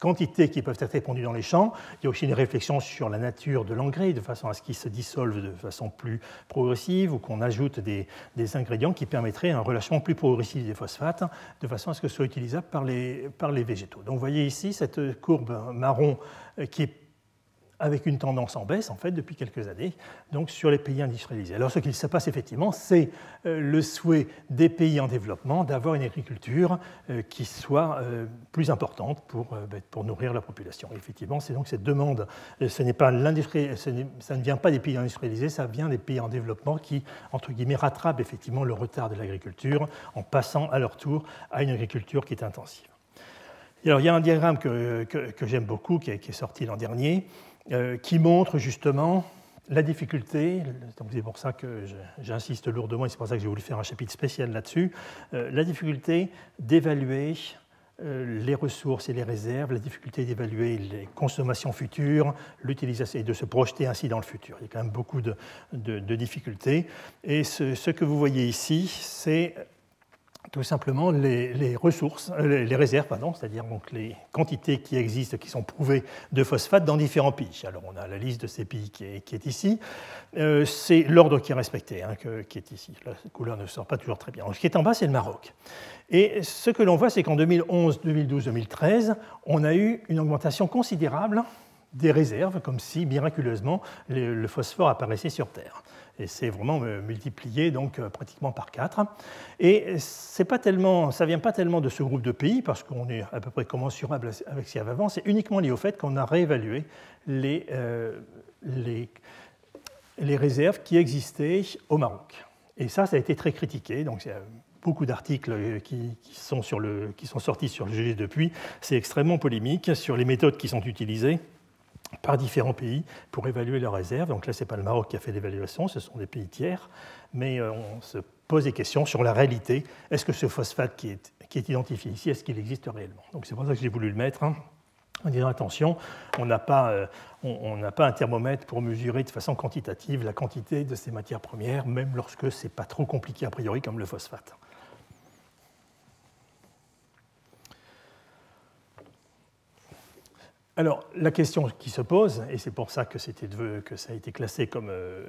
quantités qui peuvent être répandues dans les champs. Il y a aussi une réflexion sur la nature de l'engrais, de façon à ce qu'il se dissolve de façon plus progressive ou qu'on ajoute des, ingrédients qui permettraient un relâchement plus progressif des phosphates, de façon à ce que ce soit utilisable par les, par les végétaux. Donc vous voyez ici cette courbe marron euh, qui est avec une tendance en baisse en fait depuis quelques années, donc sur les pays industrialisés. Alors ce qu'il se passe effectivement, c'est euh, le souhait des pays en développement d'avoir une agriculture euh, qui soit euh, plus importante pour, ben, pour nourrir la population. effectivement, c'est donc cette demande. Ce n'est pas l'industrie, ça ne vient pas des pays industrialisés, ça vient des pays en développement qui entre guillemets rattrapent effectivement le retard de l'agriculture en passant à leur tour à une agriculture qui est intensive. alors, il y a un diagramme que, que, j'aime beaucoup, qui est sorti l'an dernier, euh, qui montre justement la difficulté, c'est pour ça que j'insiste lourdement, et c'est pour ça que j'ai voulu faire un chapitre spécial là-dessus, euh, la difficulté d'évaluer euh, les ressources et les réserves, la difficulté d'évaluer les consommations futures, l'utilisation et de se projeter ainsi dans le futur. Il y a quand même beaucoup de, difficultés. Et ce, que vous voyez ici, c'est tout simplement les, ressources, euh, les, réserves, c'est-à-dire les quantités qui existent, qui sont prouvées de phosphate dans différents pays. Alors on a la liste de ces pays qui est, ici. Euh, c'est l'ordre qui est respecté, hein, qui est ici. La couleur ne sort pas toujours très bien. ce qui est en bas, c'est le Maroc. Et ce que l'on voit, c'est qu'en 2011, 2012, 2013, on a eu une augmentation considérable des réserves, comme si miraculeusement le phosphore apparaissait sur Terre et c'est vraiment euh, multiplié donc euh, pratiquement par 4. Et pas tellement, ça vient pas tellement de ce groupe de pays, parce qu'on est à peu près commensurable avec ce qu'il y avait avant, c'est uniquement lié au fait qu'on a réévalué les, euh, les, réserves qui existaient au Maroc. Et ça, ça a été très critiqué, donc a beaucoup d'articles qui, qui, sont qui sont sortis sur le GG depuis, c'est extrêmement polémique sur les méthodes qui sont utilisées par différents pays pour évaluer leurs réserves. Donc là, ce n'est pas le Maroc qui a fait l'évaluation, ce sont des pays tiers, mais euh, on se pose des questions sur la réalité. Est-ce que ce phosphate qui est, identifié ici, est-ce qu'il existe réellement? Donc c'est pour ça que j'ai voulu le mettre. Hein, en disant attention, on n'a pas, euh, on, pas un thermomètre pour mesurer de façon quantitative la quantité de ces matières premières, même lorsque ce n'est pas trop compliqué a priori comme le phosphate. Alors, la question qui se pose, et c'est pour ça que, ça a été classé comme, euh,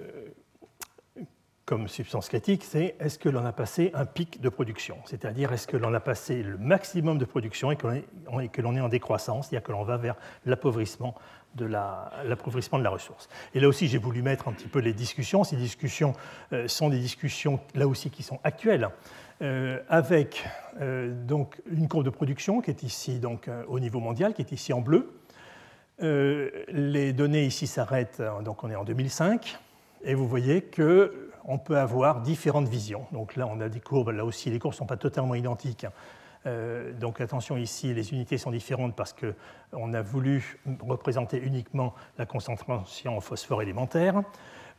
comme substance critique, c'est est-ce que l'on a passé un pic de production? C'est-à-dire est-ce que l'on a passé le maximum de production et que l'on est en décroissance, c'est-à-dire que l'on va vers l'appauvrissement de la, ressource? Et là aussi, j'ai voulu mettre un petit peu les discussions. Ces discussions euh, sont des discussions, là aussi, qui sont actuelles, euh, avec donc une courbe de production qui est ici donc, au niveau mondial, qui est ici en bleu. Les données ici s'arrêtent, donc on est en 2005, et vous voyez qu'on peut avoir différentes visions. Donc là, on a des courbes, là aussi, les courbes ne sont pas totalement identiques. Euh, donc attention ici, les unités sont différentes parce qu'on a voulu représenter uniquement la concentration en phosphore élémentaire.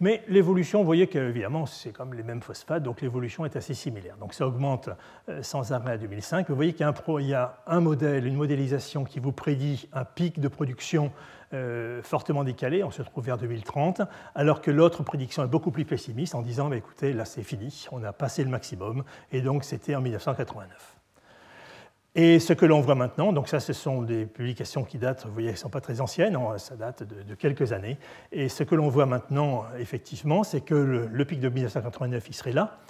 Mais l'évolution, vous voyez qu'évidemment, c'est comme les mêmes phosphates, donc l'évolution est assez similaire. Donc ça augmente euh, sans arrêt à 2005. Vous voyez qu'il y, a un, modèle, une modélisation qui vous prédit un pic de production euh, fortement décalé, on se trouve vers 2030, alors que l'autre prédiction est beaucoup plus pessimiste en disant, bah, écoutez, là c'est fini, on a passé le maximum, et donc c'était en 1989. Et ce que l'on voit maintenant, donc ça, ce sont des publications qui datent, vous voyez, elles ne sont pas très anciennes, hein, ça date de, quelques années. Et ce que l'on voit maintenant, effectivement, c'est que le, pic de 1989, il serait là.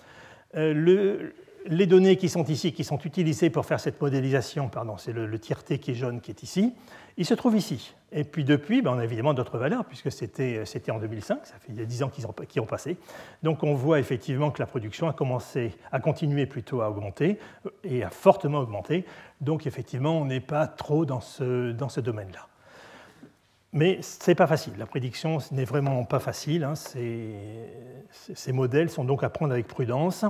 Euh, le, les données qui sont ici, qui sont utilisées pour faire cette modélisation, pardon, c'est le, tiers T qui est jaune qui est ici, il se trouve ici. Et puis depuis, ben, on a évidemment d'autres valeurs, puisque c'était en 2005, ça fait il y a 10 ans qu'ils ont, passé. Donc on voit effectivement que la production a commencé, à continuer plutôt à augmenter, et a fortement augmenté. Donc effectivement, on n'est pas trop dans ce, dans ce domaine-là. Mais ce n'est pas facile. La prédiction n'est vraiment pas facile. Hein. Ces, modèles sont donc à prendre avec prudence.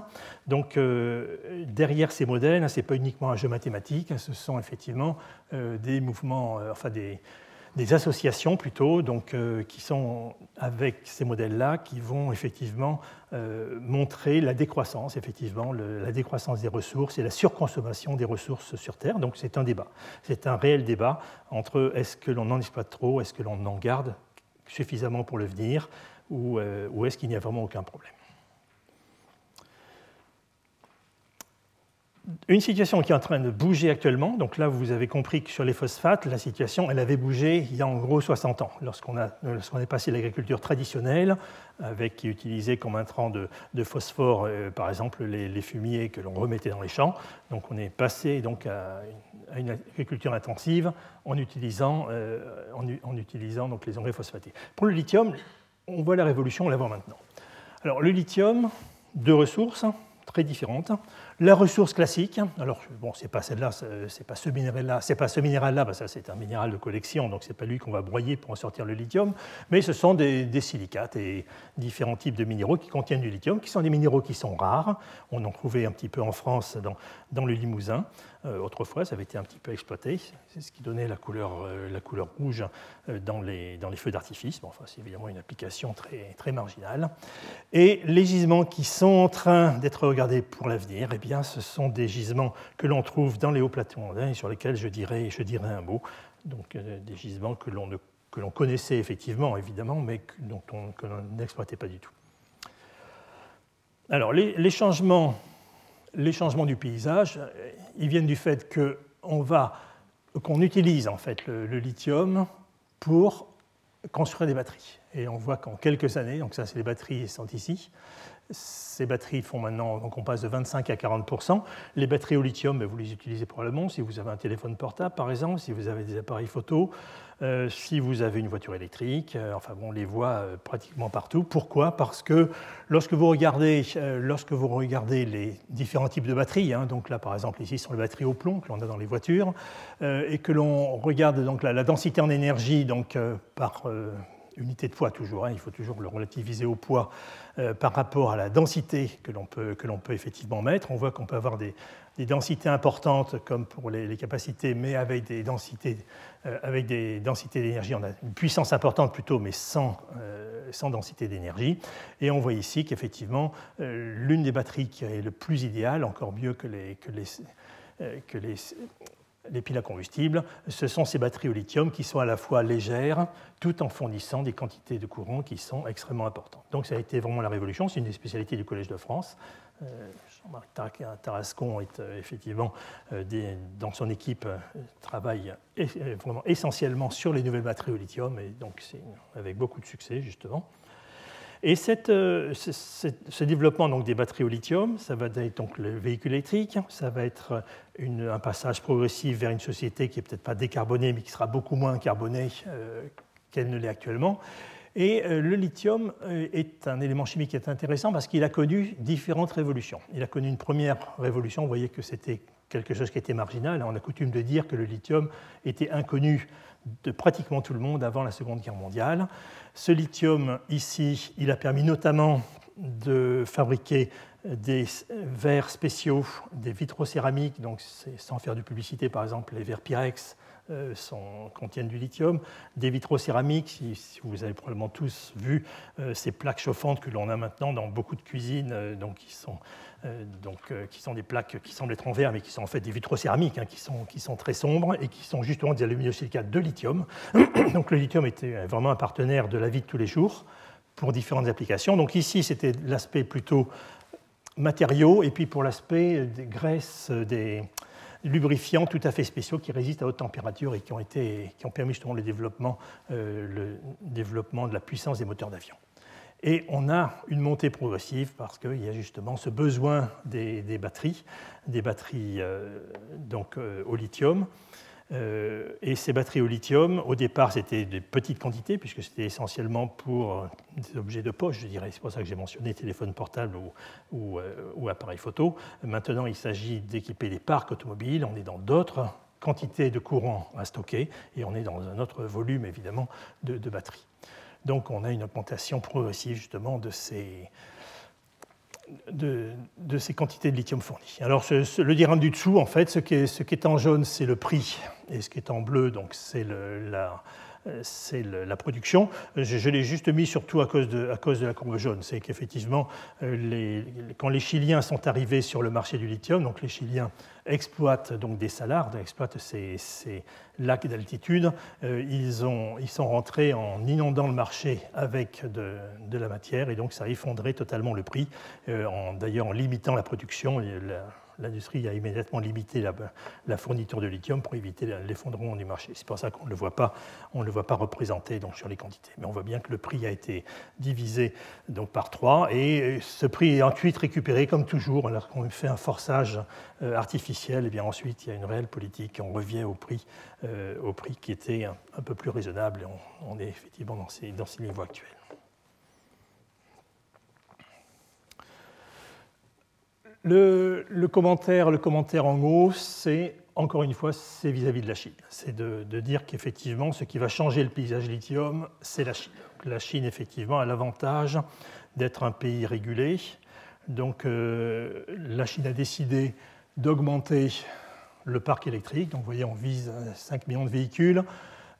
Donc, euh, derrière ces modèles, hein, ce n'est pas uniquement un jeu mathématique, hein, ce sont effectivement euh, des mouvements, euh, enfin des, des associations plutôt, donc, euh, qui sont avec ces modèles-là, qui vont effectivement euh, montrer la décroissance, effectivement, la décroissance des ressources et la surconsommation des ressources sur Terre. Donc c'est un débat. C'est un réel débat entre est-ce que l'on en exploite trop, est-ce que l'on en garde suffisamment pour le venir, euh, ou est-ce qu'il n'y a vraiment aucun problème. Une situation qui est en train de bouger actuellement. Donc là, vous avez compris que sur les phosphates, la situation, elle avait bougé il y a en gros 60 ans, lorsqu'on est passé de l'agriculture traditionnelle, avec qui utilisait comme intrant de, de phosphore, euh, par exemple, les, fumiers que l'on remettait dans les champs. Donc on est passé donc à une, agriculture intensive en utilisant, euh, en, utilisant donc les engrais phosphatés. Pour le lithium, on voit la révolution, on la voit maintenant. Alors le lithium, deux ressources très différentes. La ressource classique, alors bon, c'est pas celle-là, c'est pas ce minéral-là, c'est pas ce minéral-là, parce que c'est un minéral de collection, donc c'est pas lui qu'on va broyer pour en sortir le lithium, mais ce sont des, silicates et différents types de minéraux qui contiennent du lithium, qui sont des minéraux qui sont rares. On en trouvait un petit peu en France dans le Limousin. Euh, autrefois, ça avait été un petit peu exploité. C'est ce qui donnait la couleur, euh, rouge euh, dans les, feux d'artifice. Bon, enfin, c'est évidemment une application très, marginale. Et les gisements qui sont en train d'être regardés pour l'avenir, eh bien, ce sont des gisements que l'on trouve dans les hauts plateaux andins et sur lesquels je dirais, un mot. Donc, des gisements que l'on connaissait effectivement, évidemment, mais que l'on n'exploitait pas du tout. Alors, les changements les changements du paysage, ils viennent du fait qu'on utilise en fait le, lithium pour construire des batteries. Et on voit qu'en quelques années, donc ça c'est les batteries sont ici, ces batteries font maintenant, donc on passe de 25 à 40 Les batteries au lithium, ben, vous les utilisez probablement. Si vous avez un téléphone portable par exemple, si vous avez des appareils photo, euh, si vous avez une voiture électrique, euh, enfin bon, on les voit euh, pratiquement partout. Pourquoi? Parce que lorsque vous regardez, lorsque vous regardez les différents types de batteries, hein, donc là par exemple ici sont les batteries au plomb que l'on a dans les voitures, et que l'on regarde donc la, la, densité en énergie donc par unité de poids toujours, hein, il faut toujours le relativiser au poids euh, par rapport à la densité que l'on peut, peut effectivement mettre. On voit qu'on peut avoir des, densités importantes comme pour les, capacités, mais avec des densités, euh, avec des densités d'énergie, on a une puissance importante plutôt, mais sans, euh, sans densité d'énergie. Et on voit ici qu'effectivement, l'une des batteries qui est le plus idéale, encore mieux que les, que les, que les les piles à combustible, ce sont ces batteries au lithium qui sont à la fois légères, tout en fournissant des quantités de courant qui sont extrêmement importantes. Donc ça a été vraiment la révolution, c'est une des spécialités du Collège de France. Euh, Jean-Marc Tarascon est euh, effectivement, euh, dans son équipe, travaille vraiment essentiellement sur les nouvelles batteries au lithium, et donc c'est avec beaucoup de succès justement. Et euh, ce, développement donc, des batteries au lithium, ça va être donc le véhicule électrique, ça va être un passage progressif vers une société qui n'est peut-être pas décarbonée, mais qui sera beaucoup moins carbonée euh, qu'elle ne l'est actuellement. Et euh, le lithium est un élément chimique qui est intéressant parce qu'il a connu différentes révolutions. Il a connu une première révolution, vous voyez que c'était quelque chose qui était marginal. On a coutume de dire que le lithium était inconnu de pratiquement tout le monde avant la Seconde Guerre mondiale. Ce lithium, ici, il a permis notamment de fabriquer des verres spéciaux, des vitrocéramiques, donc sans faire de publicité, par exemple, les verres Pyrex euh, contiennent du lithium, des vitrocéramiques, si, si vous avez probablement tous vu euh, ces plaques chauffantes que l'on a maintenant dans beaucoup de cuisines, euh, donc qui sont donc, euh, qui sont des plaques qui semblent être en verre, mais qui sont en fait des vitrocéramiques, hein, qui, sont, qui sont très sombres et qui sont justement des aluminosilicate de lithium. <clears throat> donc le lithium était vraiment un partenaire de la vie de tous les jours pour différentes applications. Donc ici, c'était l'aspect plutôt matériaux, et puis pour l'aspect des graisses, des lubrifiants tout à fait spéciaux qui résistent à haute température et qui ont, été, qui ont permis justement le développement, euh, le développement de la puissance des moteurs d'avion. Et on a une montée progressive parce qu'il y a justement ce besoin des, batteries, des batteries euh, donc, euh, au lithium. Euh, et ces batteries au lithium, au départ, c'était des petites quantités, puisque c'était essentiellement pour des objets de poche, je dirais. C'est pour ça que j'ai mentionné téléphone portable ou, appareil photo. Maintenant, il s'agit d'équiper des parcs automobiles. On est dans d'autres quantités de courant à stocker et on est dans un autre volume, évidemment, de, de batteries. Donc on a une augmentation progressive justement de ces, de, ces quantités de lithium fournies. Alors le diagramme du dessous, en fait, ce qui est, en jaune, c'est le prix, et ce qui est en bleu, c'est la, c'est la production. Je, l'ai juste mis surtout à cause de, à cause de la courbe jaune. C'est qu'effectivement, euh, quand les Chiliens sont arrivés sur le marché du lithium, donc les Chiliens exploitent donc des salars, exploitent ces, lacs d'altitude, euh, ils, ils sont rentrés en inondant le marché avec de, la matière et donc ça a effondré totalement le prix, euh, d'ailleurs en limitant la production. L'industrie a immédiatement limité la, fourniture de lithium pour éviter l'effondrement du marché. C'est pour ça qu'on ne le voit pas, on le voit pas représenté sur les quantités. Mais on voit bien que le prix a été divisé par trois et ce prix est ensuite récupéré comme toujours lorsqu'on fait un forçage euh, artificiel. Bien ensuite, il y a une réelle politique. On revient au prix, euh, qui était un, peu plus raisonnable et on, est effectivement dans ces niveaux actuels. Le, commentaire, en haut, c'est encore une fois, c'est vis-à-vis de la Chine. C'est de, dire qu'effectivement, ce qui va changer le paysage lithium, c'est la Chine. la Chine, effectivement, a l'avantage d'être un pays régulé. Donc, euh, la Chine a décidé d'augmenter le parc électrique. Donc, vous voyez, on vise 5 millions de véhicules.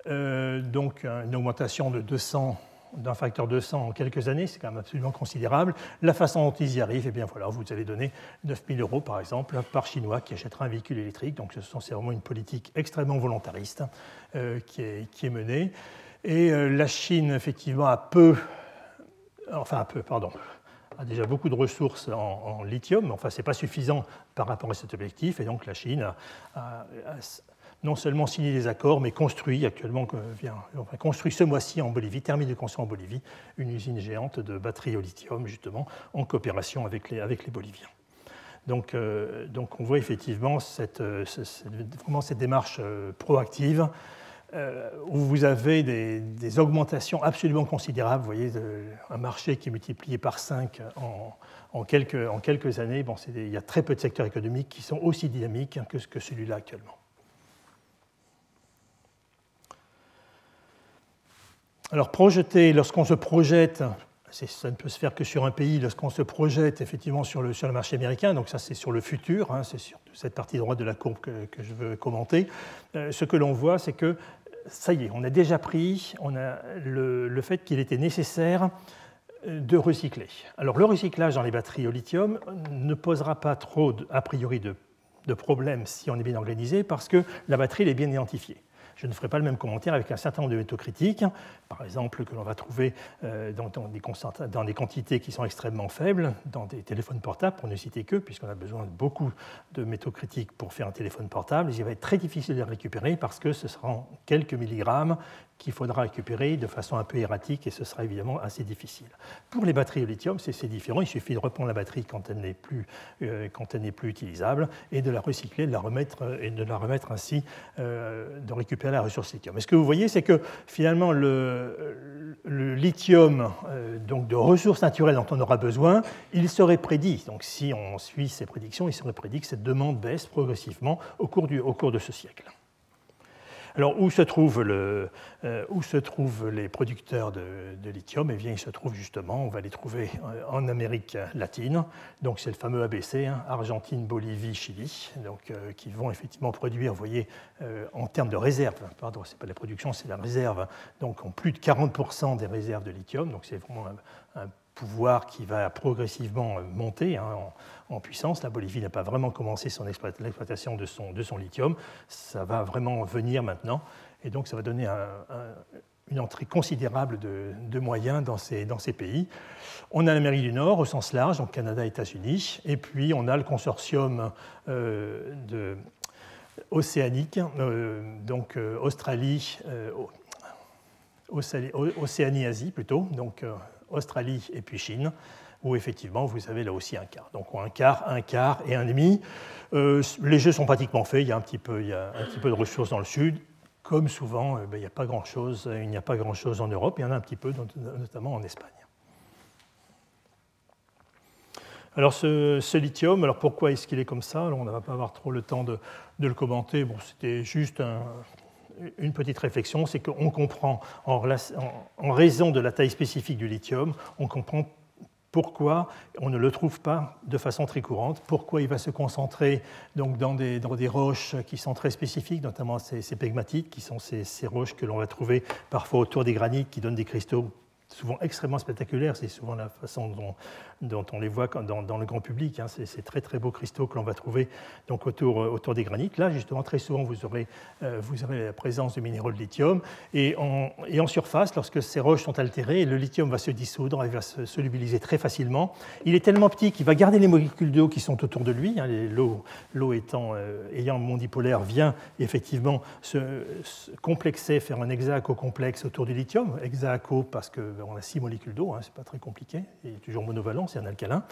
Euh, donc, une augmentation de 200 d'un facteur 200 en quelques années, c'est quand même absolument considérable. La façon dont ils y arrivent, eh bien voilà, vous allez donner 9 000 euros par exemple par Chinois qui achètera un véhicule électrique. Donc c'est vraiment une politique extrêmement volontariste euh, qui, est, qui, est, menée. Et euh, la Chine, effectivement, a peu, enfin peu, pardon, a déjà beaucoup de ressources en, lithium, mais enfin, ce n'est pas suffisant par rapport à cet objectif. Et donc la Chine a non seulement signé des accords, mais construit actuellement, construit ce mois-ci en Bolivie, termine de construire en Bolivie, une usine géante de batteries au lithium, justement, en coopération avec les, Boliviens. Donc, euh, donc, on voit effectivement cette, euh, démarche euh, proactive où vous avez des, augmentations absolument considérables. Vous voyez, un marché qui est multiplié par 5 en, quelques, années. Il y a très peu de secteurs économiques qui sont aussi dynamiques que, que celui-là actuellement. Alors projeter, lorsqu'on se projette, ça ne peut se faire que sur un pays, lorsqu'on se projette effectivement sur le, sur marché américain, donc ça c'est sur le futur, hein, c'est sur cette partie droite de la courbe que, je veux commenter, euh, ce que l'on voit c'est que ça y est, on a déjà pris le, fait qu'il était nécessaire euh, de recycler. Alors le recyclage dans les batteries au lithium ne posera pas trop, a priori, de, de problèmes si on est bien organisé, parce que la batterie est bien identifiée. Je ne ferai pas le même commentaire avec un certain nombre de métaux critiques, par exemple que l'on va trouver euh, dans, des quantités qui sont extrêmement faibles, dans des téléphones portables, pour ne citer que, puisqu'on a besoin de beaucoup de métaux critiques pour faire un téléphone portable. Il va être très difficile de les récupérer parce que ce seront quelques milligrammes qu'il faudra récupérer de façon un peu erratique et ce sera évidemment assez difficile. Pour les batteries au lithium, c'est différent. Il suffit de reprendre la batterie quand elle n'est plus, euh, plus utilisable et de la recycler, de la remettre euh, et de la remettre ainsi, euh, de récupérer la ressource lithium. Et ce que vous voyez, c'est que finalement le, le lithium, donc de ressources naturelles dont on aura besoin, il serait prédit. Donc si on suit ces prédictions, il serait prédit que cette demande baisse progressivement au cours, du, au cours de ce siècle. Alors, où se, trouvent euh, les producteurs de, lithium? Eh bien, ils se trouvent justement, on va les trouver euh, en Amérique latine. Donc, c'est le fameux ABC, hein, Argentine, Bolivie, Chili, euh, qui vont effectivement produire, vous voyez, en termes de réserve, pardon, ce n'est pas la production, c'est la réserve, donc en plus de 40% des réserves de lithium. Donc, c'est vraiment un, pouvoir qui va progressivement monter hein, puissance. La Bolivie n'a pas vraiment commencé son l'exploitation de son, lithium. Ça va vraiment venir maintenant. Et donc, ça va donner une entrée considérable de, moyens dans ces, pays. On a l'Amérique du Nord au sens large, donc Canada, États-Unis, et puis on a le consortium euh, océanique, euh, donc euh, Australie, Océanie-Asie plutôt, donc Australie et puis Chine, où effectivement vous avez là aussi un quart. Donc un quart, un quart et un demi. Euh, les jeux sont pratiquement faits, il y, a un petit peu, il y a un petit peu de ressources dans le sud. Comme souvent, euh, ben, il n'y a pas grand-chose, grand-chose en Europe, il y en a un petit peu, notamment en Espagne. Alors ce, lithium, alors pourquoi est-ce qu'il est comme ça? On ne va pas avoir trop le temps de, le commenter. Bon, C'était juste une petite réflexion, c'est qu'on comprend, en, en, raison de la taille spécifique du lithium, on comprend pourquoi on ne le trouve pas de façon très courante, pourquoi il va se concentrer donc dans, des, dans des roches qui sont très spécifiques, notamment ces, ces pegmatites, qui sont ces, ces roches que l'on va trouver parfois autour des granites, qui donnent des cristaux souvent extrêmement spectaculaires. C'est souvent la façon dont dont on les voit dans, le grand public. Hein. Ces très très beaux cristaux que l'on va trouver donc autour, euh, autour des granites. Là, justement, très souvent, vous aurez, euh, la présence de minéraux de lithium. Et en, surface, lorsque ces roches sont altérées, le lithium va se dissoudre, il va se solubiliser très facilement. Il est tellement petit qu'il va garder les molécules d'eau qui sont autour de lui. Hein. L'eau étant euh, ayant un monde dipolaire vient effectivement se, complexer, faire un hexaco-complexe autour du lithium. Hexaco parce qu'on a six molécules d'eau, hein, c'est pas très compliqué, il est toujours monovalent c'est un alcalin.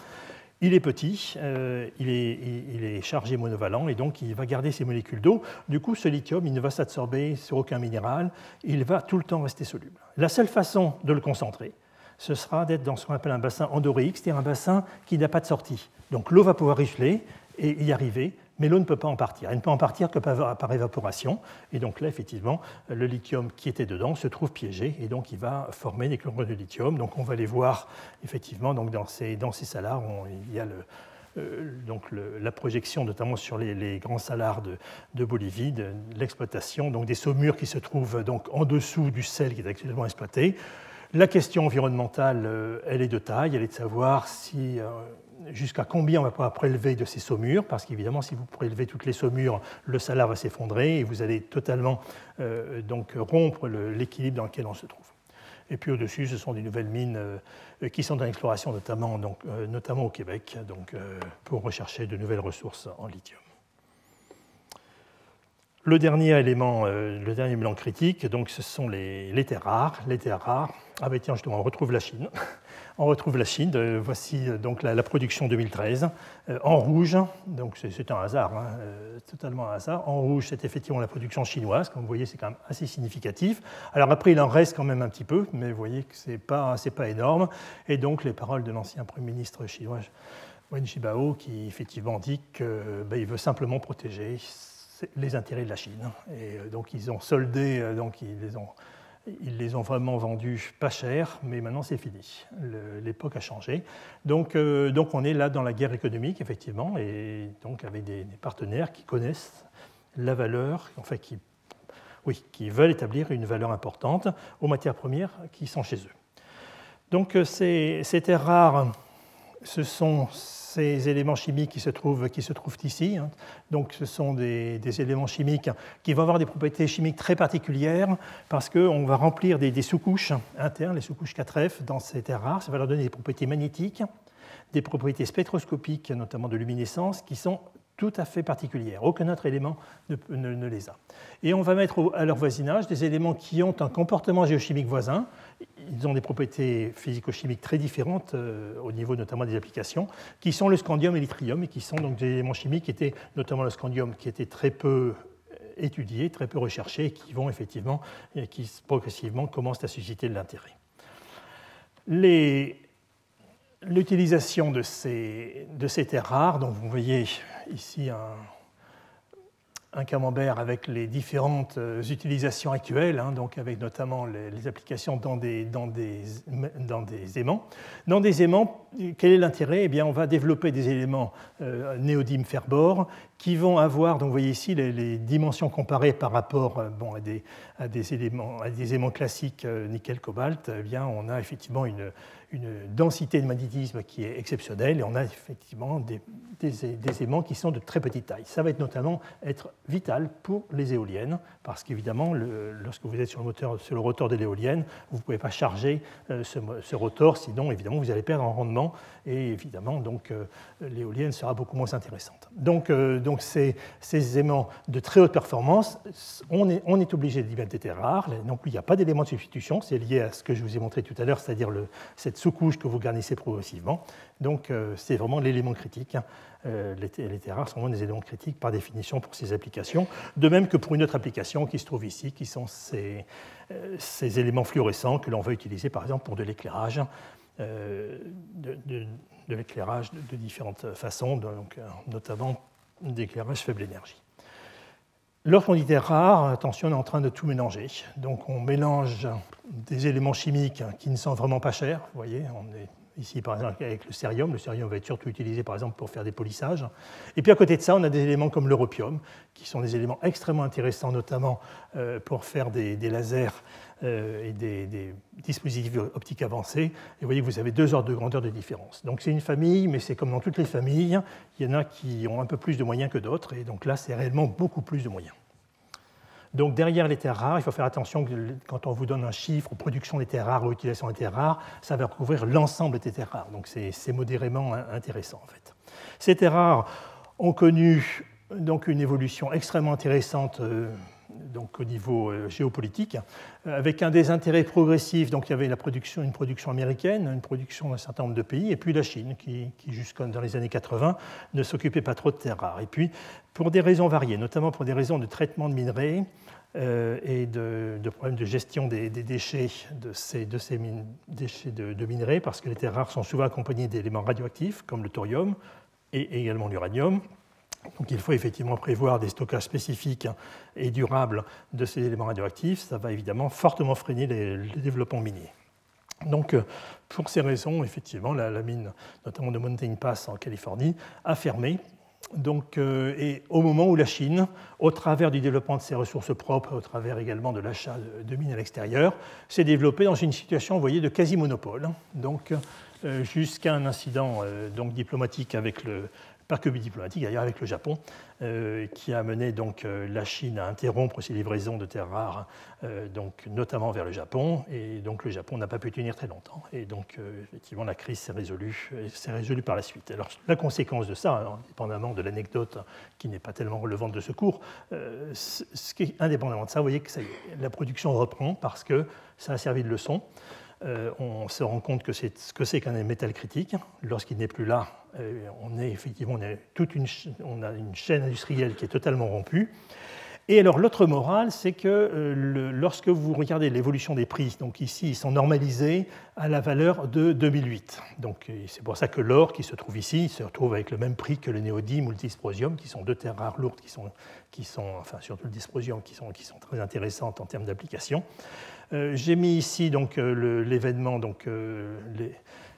Il est petit, euh, il, est, chargé monovalent et donc il va garder ses molécules d'eau. Du coup, ce lithium, il ne va s'absorber sur aucun minéral, il va tout le temps rester soluble. La seule façon de le concentrer, ce sera d'être dans ce qu'on appelle un bassin endoréique, c'est-à-dire un bassin qui n'a pas de sortie. Donc l'eau va pouvoir ruisseler et y arriver, mais l'eau ne peut pas en partir. Elle ne peut en partir que par évaporation. Et donc là, effectivement, le lithium qui était dedans se trouve piégé et donc il va former des chlorures de lithium. Donc on va les voir effectivement donc dans ces, dans ces salars. il y a euh, donc la projection notamment sur les, grands salars de, de Bolivie, de, l'exploitation donc des saumures qui se trouvent donc en dessous du sel qui est actuellement exploité. La question environnementale, euh, elle est de taille, elle est de savoir si euh, jusqu'à combien on va pouvoir prélever de ces saumures, parce qu'évidemment, si vous prélevez toutes les saumures, le salar va s'effondrer et vous allez totalement euh, donc rompre l'équilibre dans lequel on se trouve. Et puis au-dessus, ce sont des nouvelles mines euh, qui sont en exploration, notamment, donc, euh, notamment au Québec, donc, pour rechercher de nouvelles ressources en lithium. Le dernier élément, le dernier élément critique, donc, ce sont les, les terres rares. Les terres rares, ah ben tiens, justement, on retrouve la Chine. <laughs> On retrouve la Chine. Euh, voici euh, donc la, production 2013 euh, en rouge. Donc c'est un hasard, hein, totalement un hasard. En rouge, c'est effectivement la production chinoise. Comme vous voyez, c'est quand même assez significatif. Alors après, il en reste quand même un petit peu, mais vous voyez que c'est pas pas énorme. Et donc les paroles de l'ancien premier ministre chinois Wen Jiabao, qui effectivement dit qu'il ben, veut simplement protéger les intérêts de la Chine. Et donc ils ont soldé, donc ils les ont ils les ont vraiment vendus pas cher, mais maintenant c'est fini. L'époque a changé. Donc, euh, donc, on est là dans la guerre économique, effectivement, et donc avec des, partenaires qui connaissent la valeur, enfin qui, oui, qui veulent établir une valeur importante aux matières premières qui sont chez eux. Donc euh, ces, ces terres rares ce sont ces éléments chimiques qui se trouvent, ici. Hein. Donc ce sont des, éléments chimiques qui vont avoir des propriétés chimiques très particulières parce qu'on va remplir des, sous-couches internes, les sous-couches 4F, dans ces terres rares. Ça va leur donner des propriétés magnétiques, des propriétés spectroscopiques, notamment de luminescence, qui sont tout à fait particulières. Aucun autre élément ne, les a. Et on va mettre à leur voisinage des éléments qui ont un comportement géochimique voisin. Ils ont des propriétés physico-chimiques très différentes euh, au niveau notamment des applications, qui sont le scandium et l'yttrium, et qui sont donc des éléments chimiques qui étaient, notamment le scandium, qui était très peu euh, étudiés, très peu recherchés, et qui vont effectivement, qui progressivement commencent à susciter de l'intérêt. L'utilisation de ces, de ces terres rares, dont vous voyez ici un, un camembert avec les différentes euh, utilisations actuelles, hein, donc avec notamment les, applications dans des, dans, des, dans des, aimants. Dans des aimants, quel est l'intérêt? Eh bien, on va développer des éléments euh, néodyme fer-bore qui vont avoir, donc vous voyez ici les, dimensions comparées par rapport euh, bon, à, des, à, des, éléments, à des aimants classiques euh, nickel-cobalt, eh bien, on a effectivement une, une densité de magnétisme qui est exceptionnelle et on a effectivement des, des, aimants qui sont de très petite taille. Ça va être notamment être vital pour les éoliennes parce qu'évidemment, lorsque vous êtes sur le, moteur, sur le rotor de l'éolienne, vous ne pouvez pas charger euh, ce, rotor, sinon évidemment vous allez perdre en rendement et évidemment donc l'éolienne sera beaucoup moins intéressante. Donc, donc ces, ces, aimants de très haute performance, on est, obligé d'y mettre des terres rares. Non plus, il n'y a pas d'élément de substitution, c'est lié à ce que je vous ai montré tout à l'heure, c'est-à-dire cette sous-couche que vous garnissez progressivement. Donc c'est vraiment l'élément critique. Hein. Euh, les, terres rares sont vraiment des éléments critiques par définition pour ces applications, de même que pour une autre application qui se trouve ici, qui sont ces, euh, éléments fluorescents que l'on veut utiliser par exemple pour de l'éclairage, euh, de, l'éclairage de, différentes façons, donc, notamment d'éclairage faible énergie. Lorsqu'on dit terres rares, attention, on est en train de tout mélanger. Donc on mélange des éléments chimiques qui ne sont vraiment pas chers, vous voyez, on est Ici, par exemple, avec le cérium. Le cérium va être surtout utilisé, par exemple, pour faire des polissages. Et puis, à côté de ça, on a des éléments comme l'europium, qui sont des éléments extrêmement intéressants, notamment euh, pour faire des, lasers et des, dispositifs optiques avancés. Et vous voyez vous avez deux ordres de grandeur de différence. Donc, c'est une famille, mais c'est comme dans toutes les familles. Il y en a qui ont un peu plus de moyens que d'autres. Et donc là, c'est réellement beaucoup plus de moyens. Donc derrière les terres rares, il faut faire attention que quand on vous donne un chiffre, production des terres rares ou utilisation des terres rares, ça va recouvrir l'ensemble des terres rares. Donc c'est modérément intéressant en fait. Ces terres rares ont connu donc une évolution extrêmement intéressante euh, donc au niveau euh, géopolitique, euh, avec un des intérêts progressifs. Donc il y avait la production, une production américaine, une production d'un certain nombre de pays, et puis la Chine, qui, qui dans les années 80 ne s'occupait pas trop de terres rares. Et puis, pour des raisons variées, notamment pour des raisons de traitement de minerais, euh, et de, problèmes de gestion des, déchets de ces, de déchets de, minerais, parce que les terres rares sont souvent accompagnées d'éléments radioactifs, comme le thorium et également l'uranium. Donc il faut effectivement prévoir des stockages spécifiques et durables de ces éléments radioactifs. Ça va évidemment fortement freiner les, le développement minier. Donc, euh, pour ces raisons, effectivement, la, mine, notamment de Mountain Pass en Californie, a fermé donc, euh, et au moment où la Chine, au travers du développement de ses ressources propres, au travers également de l'achat de, mines à l'extérieur, s'est développée dans une situation, vous voyez, de quasi-monopole. Donc, euh, jusqu'à un incident donc, diplomatique avec le, pas que diplomatique, d'ailleurs avec le Japon, euh, qui a amené donc euh, la Chine à interrompre ses livraisons de terres rares, euh, donc notamment vers le Japon, et donc le Japon n'a pas pu tenir très longtemps. Et donc effectivement la crise s'est résolue, s'est résolue par la suite. Alors la conséquence de ça, indépendamment de l'anecdote qui n'est pas tellement relevante de ce cours, ce qui indépendamment de ça, vous voyez que la production reprend parce que ça a servi de leçon. On se rend compte que c'est ce que c'est qu'un métal critique. Lorsqu'il n'est plus là, euh, on est effectivement on a, toute une, on a une chaîne industrielle qui est totalement rompue. Et alors l'autre morale, c'est que euh, lorsque vous regardez l'évolution des prix, donc ici ils sont normalisés à la valeur de 2008. Donc c'est pour ça que l'or qui se trouve ici se retrouve avec le même prix que le néodyme ou le dysprosium, qui sont deux terres rares lourdes, qui sont, qui sont enfin surtout le dysprosium, qui sont, qui sont très intéressantes en termes d'application. Euh, j'ai mis ici donc l'événement, donc les,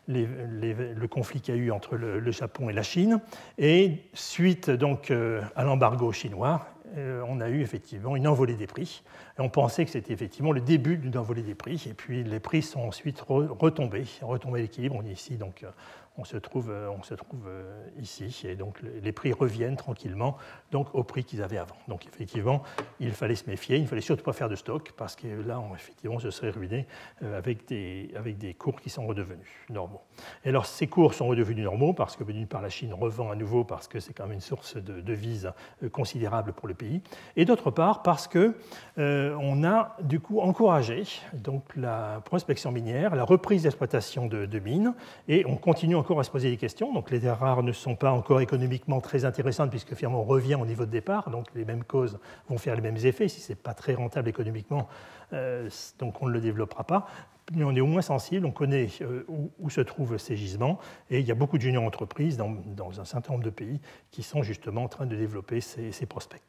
le conflit qu'il y a eu entre le, Japon et la Chine. Et suite donc euh, à l'embargo chinois, euh, on a eu effectivement une envolée des prix. On pensait que c'était effectivement le début d'une envolée des prix. Et puis les prix sont ensuite retombés, retombés à l'équilibre. On est ici donc euh, on se trouve, on se trouve ici. Et donc les prix reviennent tranquillement donc, au prix qu'ils avaient avant. Donc effectivement, il fallait se méfier, il ne fallait surtout pas faire de stock parce que là, on, effectivement, se serait ruiné avec des, avec des cours qui sont redevenus normaux. Et alors ces cours sont redevenus normaux parce que d'une part la Chine revend à nouveau parce que c'est quand même une source de devises considérable pour le pays, et d'autre part parce que on a du coup encouragé donc la prospection minière, la reprise d'exploitation de, mines, et on continue encore à se poser des questions. Donc les terres rares ne sont pas encore économiquement très intéressantes puisque finalement on revient au niveau de départ, donc les mêmes causes vont faire les mêmes effets. Si ce n'est pas très rentable économiquement, euh, donc on ne le développera pas. Mais on est au moins sensible, on connaît euh, où, se trouvent ces gisements, et il y a beaucoup de junior entreprises dans, un certain nombre de pays qui sont justement en train de développer ces, prospects.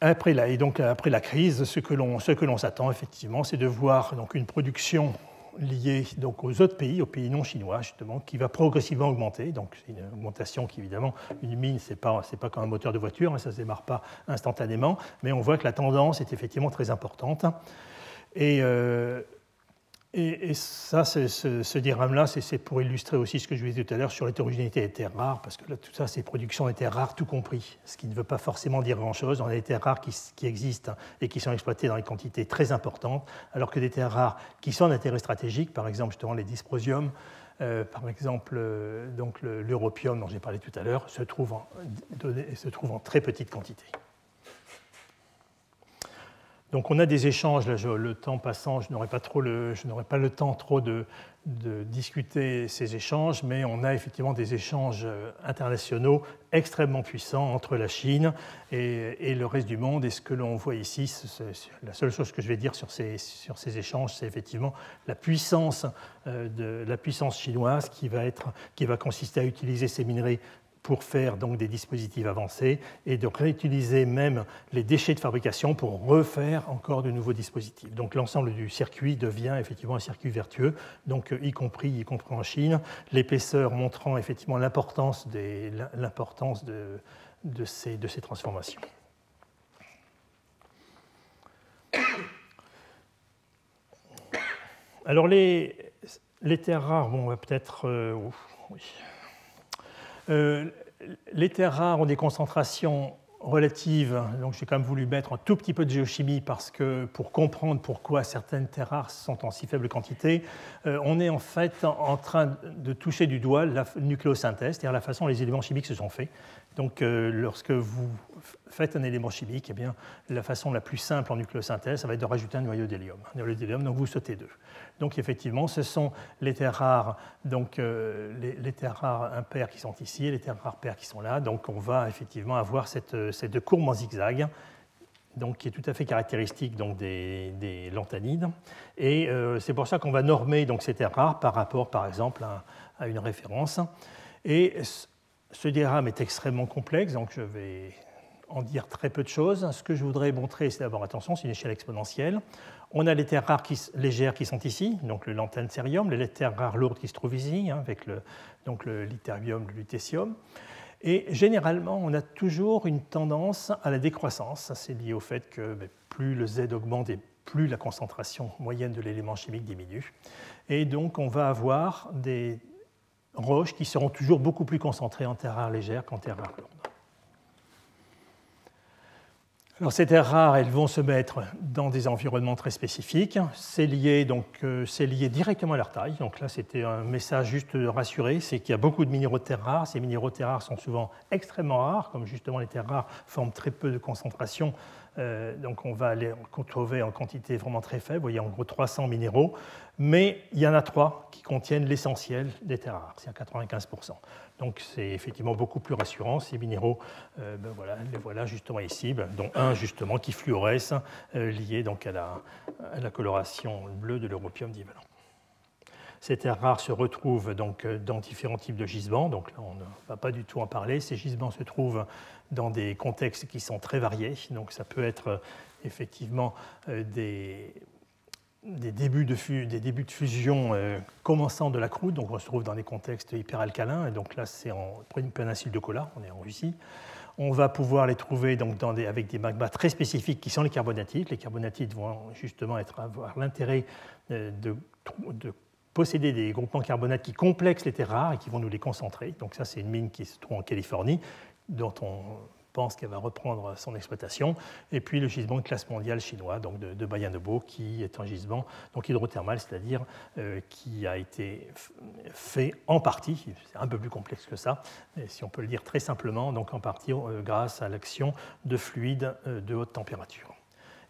Après la, et donc après la crise, ce que l'on s'attend effectivement, c'est de voir donc une production liée donc aux autres pays, aux pays non chinois justement, qui va progressivement augmenter. Donc c'est une augmentation qui évidemment, une mine c'est pas c'est pas comme un moteur de voiture, hein, ça ne se démarre pas instantanément, mais on voit que la tendance est effectivement très importante. Et euh, et, ça, ce, diagramme-là, c'est pour illustrer aussi ce que je vous disais tout à l'heure sur l'hétérogénéité des terres rares, parce que là, tout ça, c'est production des terres rares tout compris, ce qui ne veut pas forcément dire grand-chose. On a des terres rares qui, existent et qui sont exploitées dans des quantités très importantes, alors que des terres rares qui sont d'intérêt stratégique, par exemple justement les dysprosiums, euh, par exemple euh, donc l'europium dont j'ai parlé tout à l'heure, se, trouvent se trouve en très petite quantité. Donc on a des échanges, le temps passant, je n'aurai pas, le, pas le temps trop de, discuter ces échanges, mais on a effectivement des échanges euh, internationaux extrêmement puissants entre la Chine et, le reste du monde. Et ce que l'on voit ici, la seule chose que je vais dire sur ces, échanges, c'est effectivement la puissance, euh, de, la puissance chinoise qui va, qui va consister à utiliser ces minerais pour faire donc des dispositifs avancés et de réutiliser même les déchets de fabrication pour refaire encore de nouveaux dispositifs. Donc l'ensemble du circuit devient effectivement un circuit vertueux, donc euh, y compris, y compris en Chine, l'épaisseur montrant effectivement l'importance, de, ces, de ces transformations. Alors les, les terres rares, bon, on va peut-être... Euh, oui. Euh, les terres rares ont des concentrations relatives, donc j'ai quand même voulu mettre un tout petit peu de géochimie parce que pour comprendre pourquoi certaines terres rares sont en si faible quantité, euh, on est en fait en train de toucher du doigt la nucléosynthèse, c'est-à-dire la façon dont les éléments chimiques se sont faits. Donc euh, lorsque vous faites un élément chimique, eh bien, la façon la plus simple en nucléosynthèse, ça va être de rajouter un noyau d'hélium. Un noyau d'hélium, donc vous sautez deux. Donc effectivement, ce sont les terres rares, donc euh, les, terres rares impaires qui sont ici et les terres rares paires qui sont là. Donc on va effectivement avoir cette, cette courbe en zigzag, donc qui est tout à fait caractéristique donc, des, des lanthanides. Et euh, c'est pour ça qu'on va normer donc, ces terres rares par rapport, par exemple, à, à une référence. Et ce diagramme est extrêmement complexe, donc je vais en dire très peu de choses. Ce que je voudrais montrer, c'est d'abord, attention, c'est une échelle exponentielle. On a les terres rares légères qui sont ici, donc le lanthansérium, les terres rares lourdes qui se trouvent ici, hein, avec le, donc le litérium, le lutécium. Et généralement, on a toujours une tendance à la décroissance. C'est lié au fait que ben, plus le Z augmente et plus la concentration moyenne de l'élément chimique diminue. Et donc, on va avoir des roches qui seront toujours beaucoup plus concentrées en terres rares légères qu'en terres rares lourdes. Alors, ces terres rares, elles vont se mettre dans des environnements très spécifiques. C'est lié, donc, euh, directement à leur taille. Donc là, c'était un message juste rassuré, c'est qu'il y a beaucoup de minéraux de terres rares. Ces minéraux de terres rares sont souvent extrêmement rares, comme justement les terres rares forment très peu de concentration. Euh, donc on va les retrouver en quantité vraiment très faible. Vous voyez, en gros 300 minéraux. Mais il y en a trois qui contiennent l'essentiel des terres rares, c'est à 95%. Donc c'est effectivement beaucoup plus rassurant. Ces minéraux, euh, ben les voilà justement ici, ben, dont un justement qui fluoresce, euh, lié donc à la, la, coloration bleue de l'europium divalent. Ces terres rares se retrouvent donc euh, dans différents types de gisements. Donc là, on ne va pas du tout en parler. Ces gisements se trouvent dans des contextes qui sont très variés. Donc ça peut être effectivement des des débuts de, des débuts de fusion euh, commençant de la croûte, donc on se trouve dans des contextes hyperalcalins, et donc là c'est en péninsule de Kola, on est en Russie. On va pouvoir les trouver donc avec des magmas très spécifiques qui sont les carbonatites. Les carbonatites vont justement être, avoir l'intérêt euh, de de posséder des groupements carbonates qui complexent les terres rares et qui vont nous les concentrer. Donc ça, c'est une mine qui se trouve en Californie, dont on pense qu'elle va reprendre son exploitation. Et puis le gisement de classe mondiale chinois, donc de, de qui est un gisement donc hydrothermal, c'est-à-dire euh, qui a été fait en partie, c'est un peu plus complexe que ça, si on peut le dire très simplement, donc en partie euh, grâce à l'action de fluides euh, de haute température.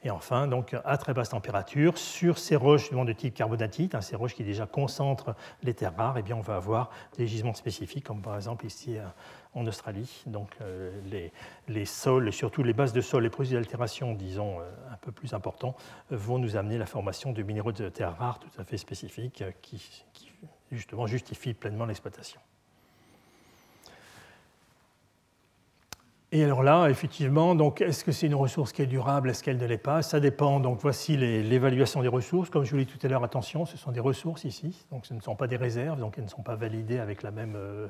Et enfin, donc, à très basse température, sur ces roches de type carbonatite, hein, ces roches qui déjà concentrent les terres rares, eh bien, on va avoir des gisements spécifiques, comme par exemple ici euh, en Australie. Donc, euh, les, sols, et surtout les bases de sol, les processus d'altération, disons, euh, un peu plus importants, vont nous amener la formation de minéraux de terres rares tout à fait spécifiques qui, qui justement, justifient pleinement l'exploitation. Et alors là, effectivement, donc est-ce que c'est une ressource qui est durable, est-ce qu'elle ne l'est pas? Ça dépend. Donc voici l'évaluation des ressources. Comme je vous l'ai tout à l'heure, attention, ce sont des ressources ici, donc ce ne sont pas des réserves, donc elles ne sont pas validées avec la même, euh,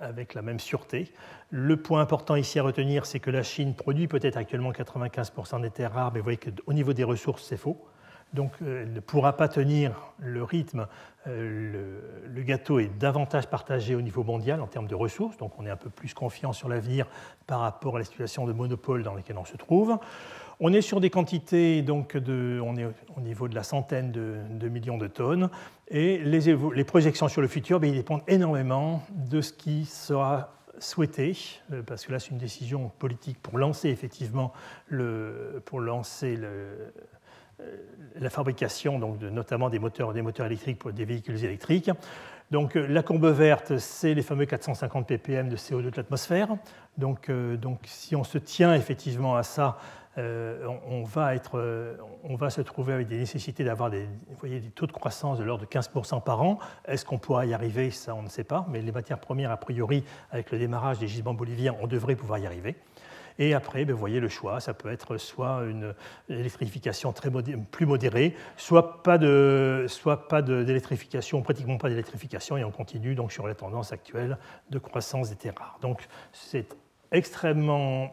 avec la même sûreté. Le point important ici à retenir, c'est que la Chine produit peut-être actuellement 95% des terres rares, mais vous voyez qu'au niveau des ressources, c'est faux. Donc euh, elle ne pourra pas tenir le rythme. Euh, le, gâteau est davantage partagé au niveau mondial en termes de ressources, donc on est un peu plus confiant sur l'avenir par rapport à la situation de monopole dans laquelle on se trouve. On est sur des quantités, donc de, on est au niveau de la centaine de, millions de tonnes, et les, projections sur le futur ben, ils dépendent énormément de ce qui sera souhaité, euh, parce que là c'est une décision politique pour lancer effectivement le, pour lancer le, la fabrication donc, notamment des moteurs, des moteurs électriques pour des véhicules électriques. Donc, euh, la courbe verte, c'est les fameux 450 ppm de CO2 de l'atmosphère. Donc, euh, donc, si on se tient effectivement à ça, on, va se trouver avec des nécessités d'avoir des, des taux de croissance de l'ordre de 15% par an. Est-ce qu'on pourra y arriver? Ça, on ne sait pas. Mais les matières premières, a priori, avec le démarrage des gisements boliviens, on devrait pouvoir y arriver. Et après, ben, vous voyez le choix, ça peut être soit une électrification très plus modérée, soit pas soit pas d'électrification, pratiquement pas d'électrification, et on continue donc sur la tendance actuelle de croissance des terres rares. Donc c'est extrêmement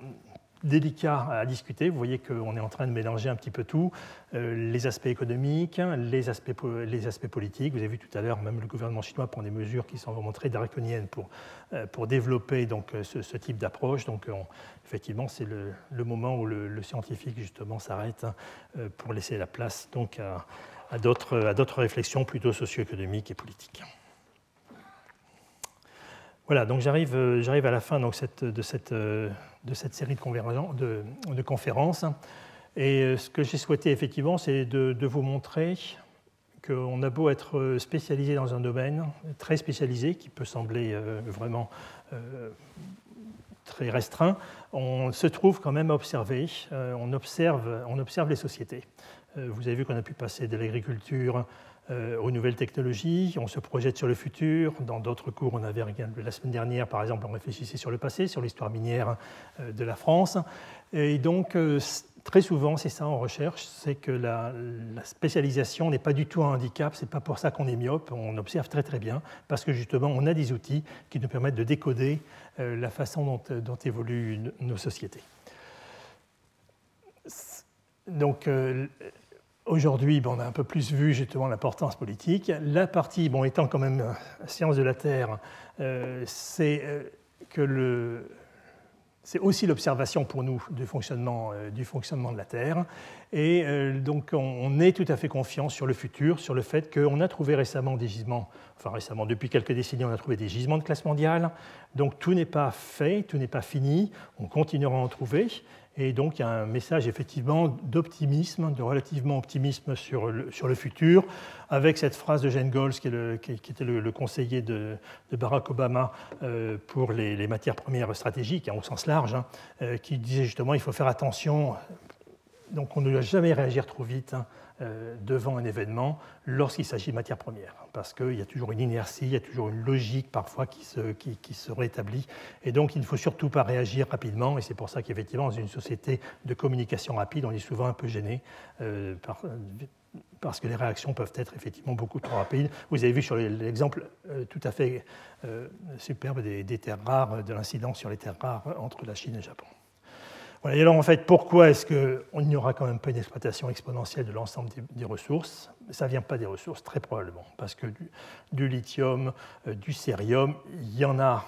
délicat à discuter. Vous voyez qu'on est en train de mélanger un petit peu tout, euh, les aspects économiques, les aspects, les aspects politiques. Vous avez vu tout à l'heure, même le gouvernement chinois prend des mesures qui sont très draconiennes pour, euh, pour développer donc, euh, ce, type d'approche. Donc effectivement, c'est le, moment où le, scientifique justement s'arrête pour laisser la place donc, à, à d'autres réflexions plutôt socio-économiques et politiques. Voilà, donc j'arrive à la fin donc, de cette de cette série de, conférences. Et euh, ce que j'ai souhaité effectivement, c'est de, vous montrer qu'on a beau être spécialisé dans un domaine très spécialisé, qui peut sembler euh, vraiment euh, très restreint, on se trouve quand même à observer, on, observe, on observe les sociétés. Vous avez vu qu'on a pu passer de l'agriculture euh, aux nouvelles technologies, on se projette sur le futur. Dans d'autres cours, on avait la semaine dernière, par exemple, on réfléchissait sur le passé, sur l'histoire minière euh, de la France. Et donc, euh, très souvent, c'est ça en recherche, c'est que la, spécialisation n'est pas du tout un handicap, c'est pas pour ça qu'on est myope, on observe très très bien, parce que justement, on a des outils qui nous permettent de décoder la façon dont, dont évoluent nos sociétés. Donc, Aujourd'hui, on a un peu plus vu justement l'importance politique. La partie, bon, étant quand même science de la Terre, euh, c'est euh, que aussi l'observation pour nous du fonctionnement, euh, du fonctionnement de la Terre. Et donc on, est tout à fait confiant sur le futur, sur le fait qu'on a trouvé récemment des gisements, enfin récemment, depuis quelques décennies, on a trouvé des gisements de classe mondiale. Donc tout n'est pas fait, tout n'est pas fini, on continuera à en trouver. Et donc il y a un message effectivement d'optimisme, de relativement optimisme sur le, sur le, futur, avec cette phrase de Jane Goals, qui, était le, conseiller de, Barack Obama euh, pour les, matières premières stratégiques, hein, au sens large, hein, euh, qui disait justement il faut faire attention, donc on ne doit jamais réagir trop vite. Hein, euh, devant un événement lorsqu'il s'agit de matières premières, parce qu'il y a toujours une inertie, il y a toujours une logique parfois qui se, qui, se rétablit, et donc il ne faut surtout pas réagir rapidement, et c'est pour ça qu'effectivement, dans une société de communication rapide, on est souvent un peu gêné euh, parce que les réactions peuvent être effectivement beaucoup trop rapides. Vous avez vu sur l'exemple euh, tout à fait superbe des, des terres rares, de l'incident sur les terres rares entre la Chine et le Japon. Voilà, et alors en fait, pourquoi est-ce qu'il n'y aura quand même pas une exploitation exponentielle de l'ensemble des, ressources? Ça ne vient pas des ressources, très probablement, parce que du, lithium, euh, du cérium, il y en a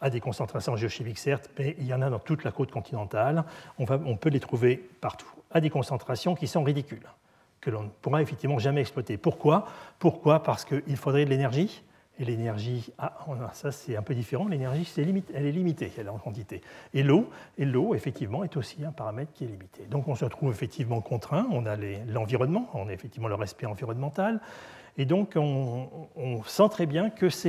à des concentrations géochimiques certes, mais il y en a dans toute la côte continentale. On, va, on peut les trouver partout, à des concentrations qui sont ridicules, que l'on ne pourra effectivement jamais exploiter. Pourquoi? Pourquoi? Parce qu'il faudrait de l'énergie, et l'énergie, ah, ça c'est un peu différent, l'énergie elle est limitée, elle est en quantité. Et l'eau, effectivement est aussi un paramètre qui est limité. Donc on se retrouve effectivement contraint, on a l'environnement, on a effectivement le respect environnemental, et donc on, sent très bien que ce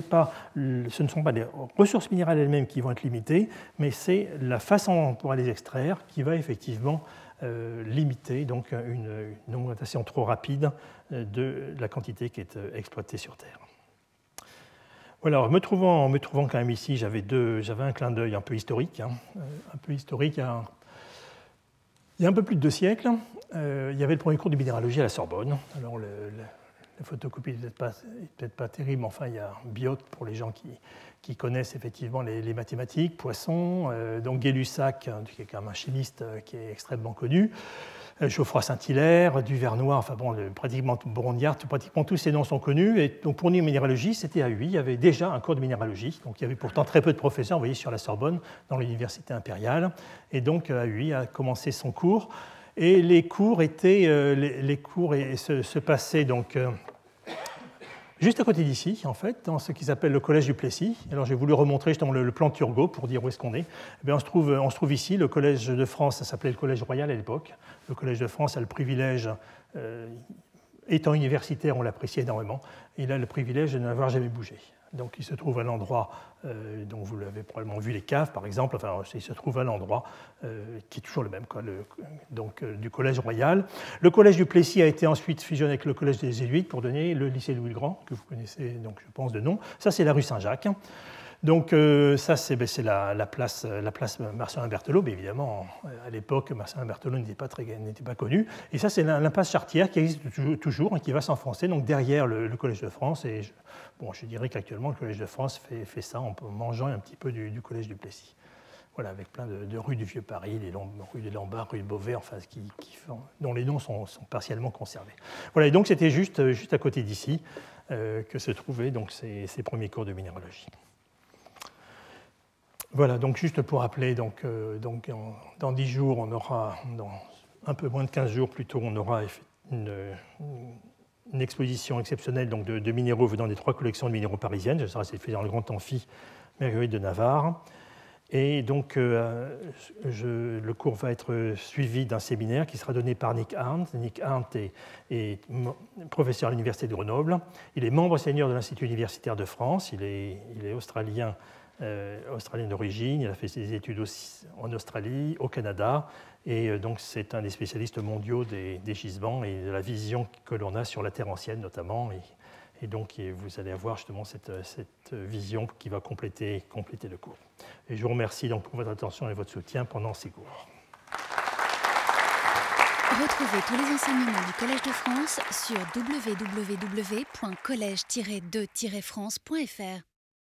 ne sont pas les ressources minérales elles-mêmes qui vont être limitées, mais c'est la façon dont on pourra les extraire qui va effectivement euh, limiter donc une, augmentation trop rapide de la quantité qui est euh, exploitée sur Terre. Voilà, me trouvant, me trouvant quand même ici, j'avais, un clin d'œil un peu historique. Hein. Euh, un peu historique. Il y a un peu plus de deux siècles, euh, il y avait le premier cours de minéralogie à la Sorbonne. Alors, la photocopie n'est peut-être pas, terrible, mais enfin, il y a Biot pour les gens qui, connaissent effectivement les, mathématiques, Poisson, euh, donc Gay-Lussac, qui est quand même un chimiste qui est extrêmement connu. Euh, Geoffroy Saint-Hilaire, Duvernois, enfin bon, pratiquement pratiquement tous ces noms sont connus. Et donc pour nous, minéralogie, c'était à UI. Il y avait déjà un cours de minéralogie. Donc il y avait pourtant très peu de professeurs, vous voyez, sur la Sorbonne, dans l'université impériale. Et donc à UI a commencé son cours. Et les cours étaient, euh, les, cours se, passaient donc euh, juste à côté d'ici, en fait, dans ce qui s'appelle le collège du Plessis. Alors j'ai voulu remontrer justement le, plan Turgot pour dire où est-ce qu'on est. Eh on, se trouve, ici, le collège de France, ça s'appelait le collège royal à l'époque. Le collège de France a le privilège, euh, étant universitaire, on l'apprécie énormément, il a le privilège de n'avoir jamais bougé. Donc il se trouve à l'endroit, euh, dont vous l'avez probablement vu, les caves par exemple, enfin il se trouve à l'endroit euh, qui est toujours le même, donc euh, du Collège Royal. Le Collège du Plessis a été ensuite fusionné avec le Collège des Jésuites pour donner le lycée Louis le Grand, que vous connaissez donc je pense de nom. Ça c'est la rue Saint-Jacques. Donc euh, ça, c'est ben, la, place, la place Marcelin Berthelot. Mais évidemment, à l'époque, Marcelin Berthelot n'était pas, connu. Et ça, c'est l'impasse Chartière qui existe toujours et qui va s'enfoncer derrière le, Collège de France. Et je, bon, je dirais qu'actuellement, le Collège de France fait, ça en mangeant un petit peu du, Collège du Plessis. Voilà, avec plein de, rues du Vieux-Paris, les rues des Lombards, rue de Beauvais, enfin, dont les noms sont, partiellement conservés. Voilà, et donc c'était juste, à côté d'ici euh, que se trouvaient donc, ces, ces premiers cours de minéralogie. Voilà, donc juste pour rappeler, donc, euh, dans 10 jours, on aura, dans un peu moins de 15 jours plutôt, on aura une, exposition exceptionnelle donc, de, minéraux venant des trois collections de minéraux parisiennes. Ça c'est fait dans le Grand Amphi Marguerite de Navarre. Et donc, euh, le cours va être suivi d'un séminaire qui sera donné par Nick Arndt. Nick Arndt est, professeur à l'Université de Grenoble. Il est membre senior de l'Institut universitaire de France. Il est australien euh, australien d'origine. Il a fait ses études aussi en Australie, au Canada. Et euh, donc, c'est un des spécialistes mondiaux des, gisements et de la vision que l'on a sur la Terre ancienne, notamment. Et, donc, vous allez avoir justement cette, cette, vision qui va compléter, compléter le cours. Et je vous remercie donc pour votre attention et votre soutien pendant ces cours. Retrouvez tous les enseignements du Collège de France sur www.collège-2-france.fr.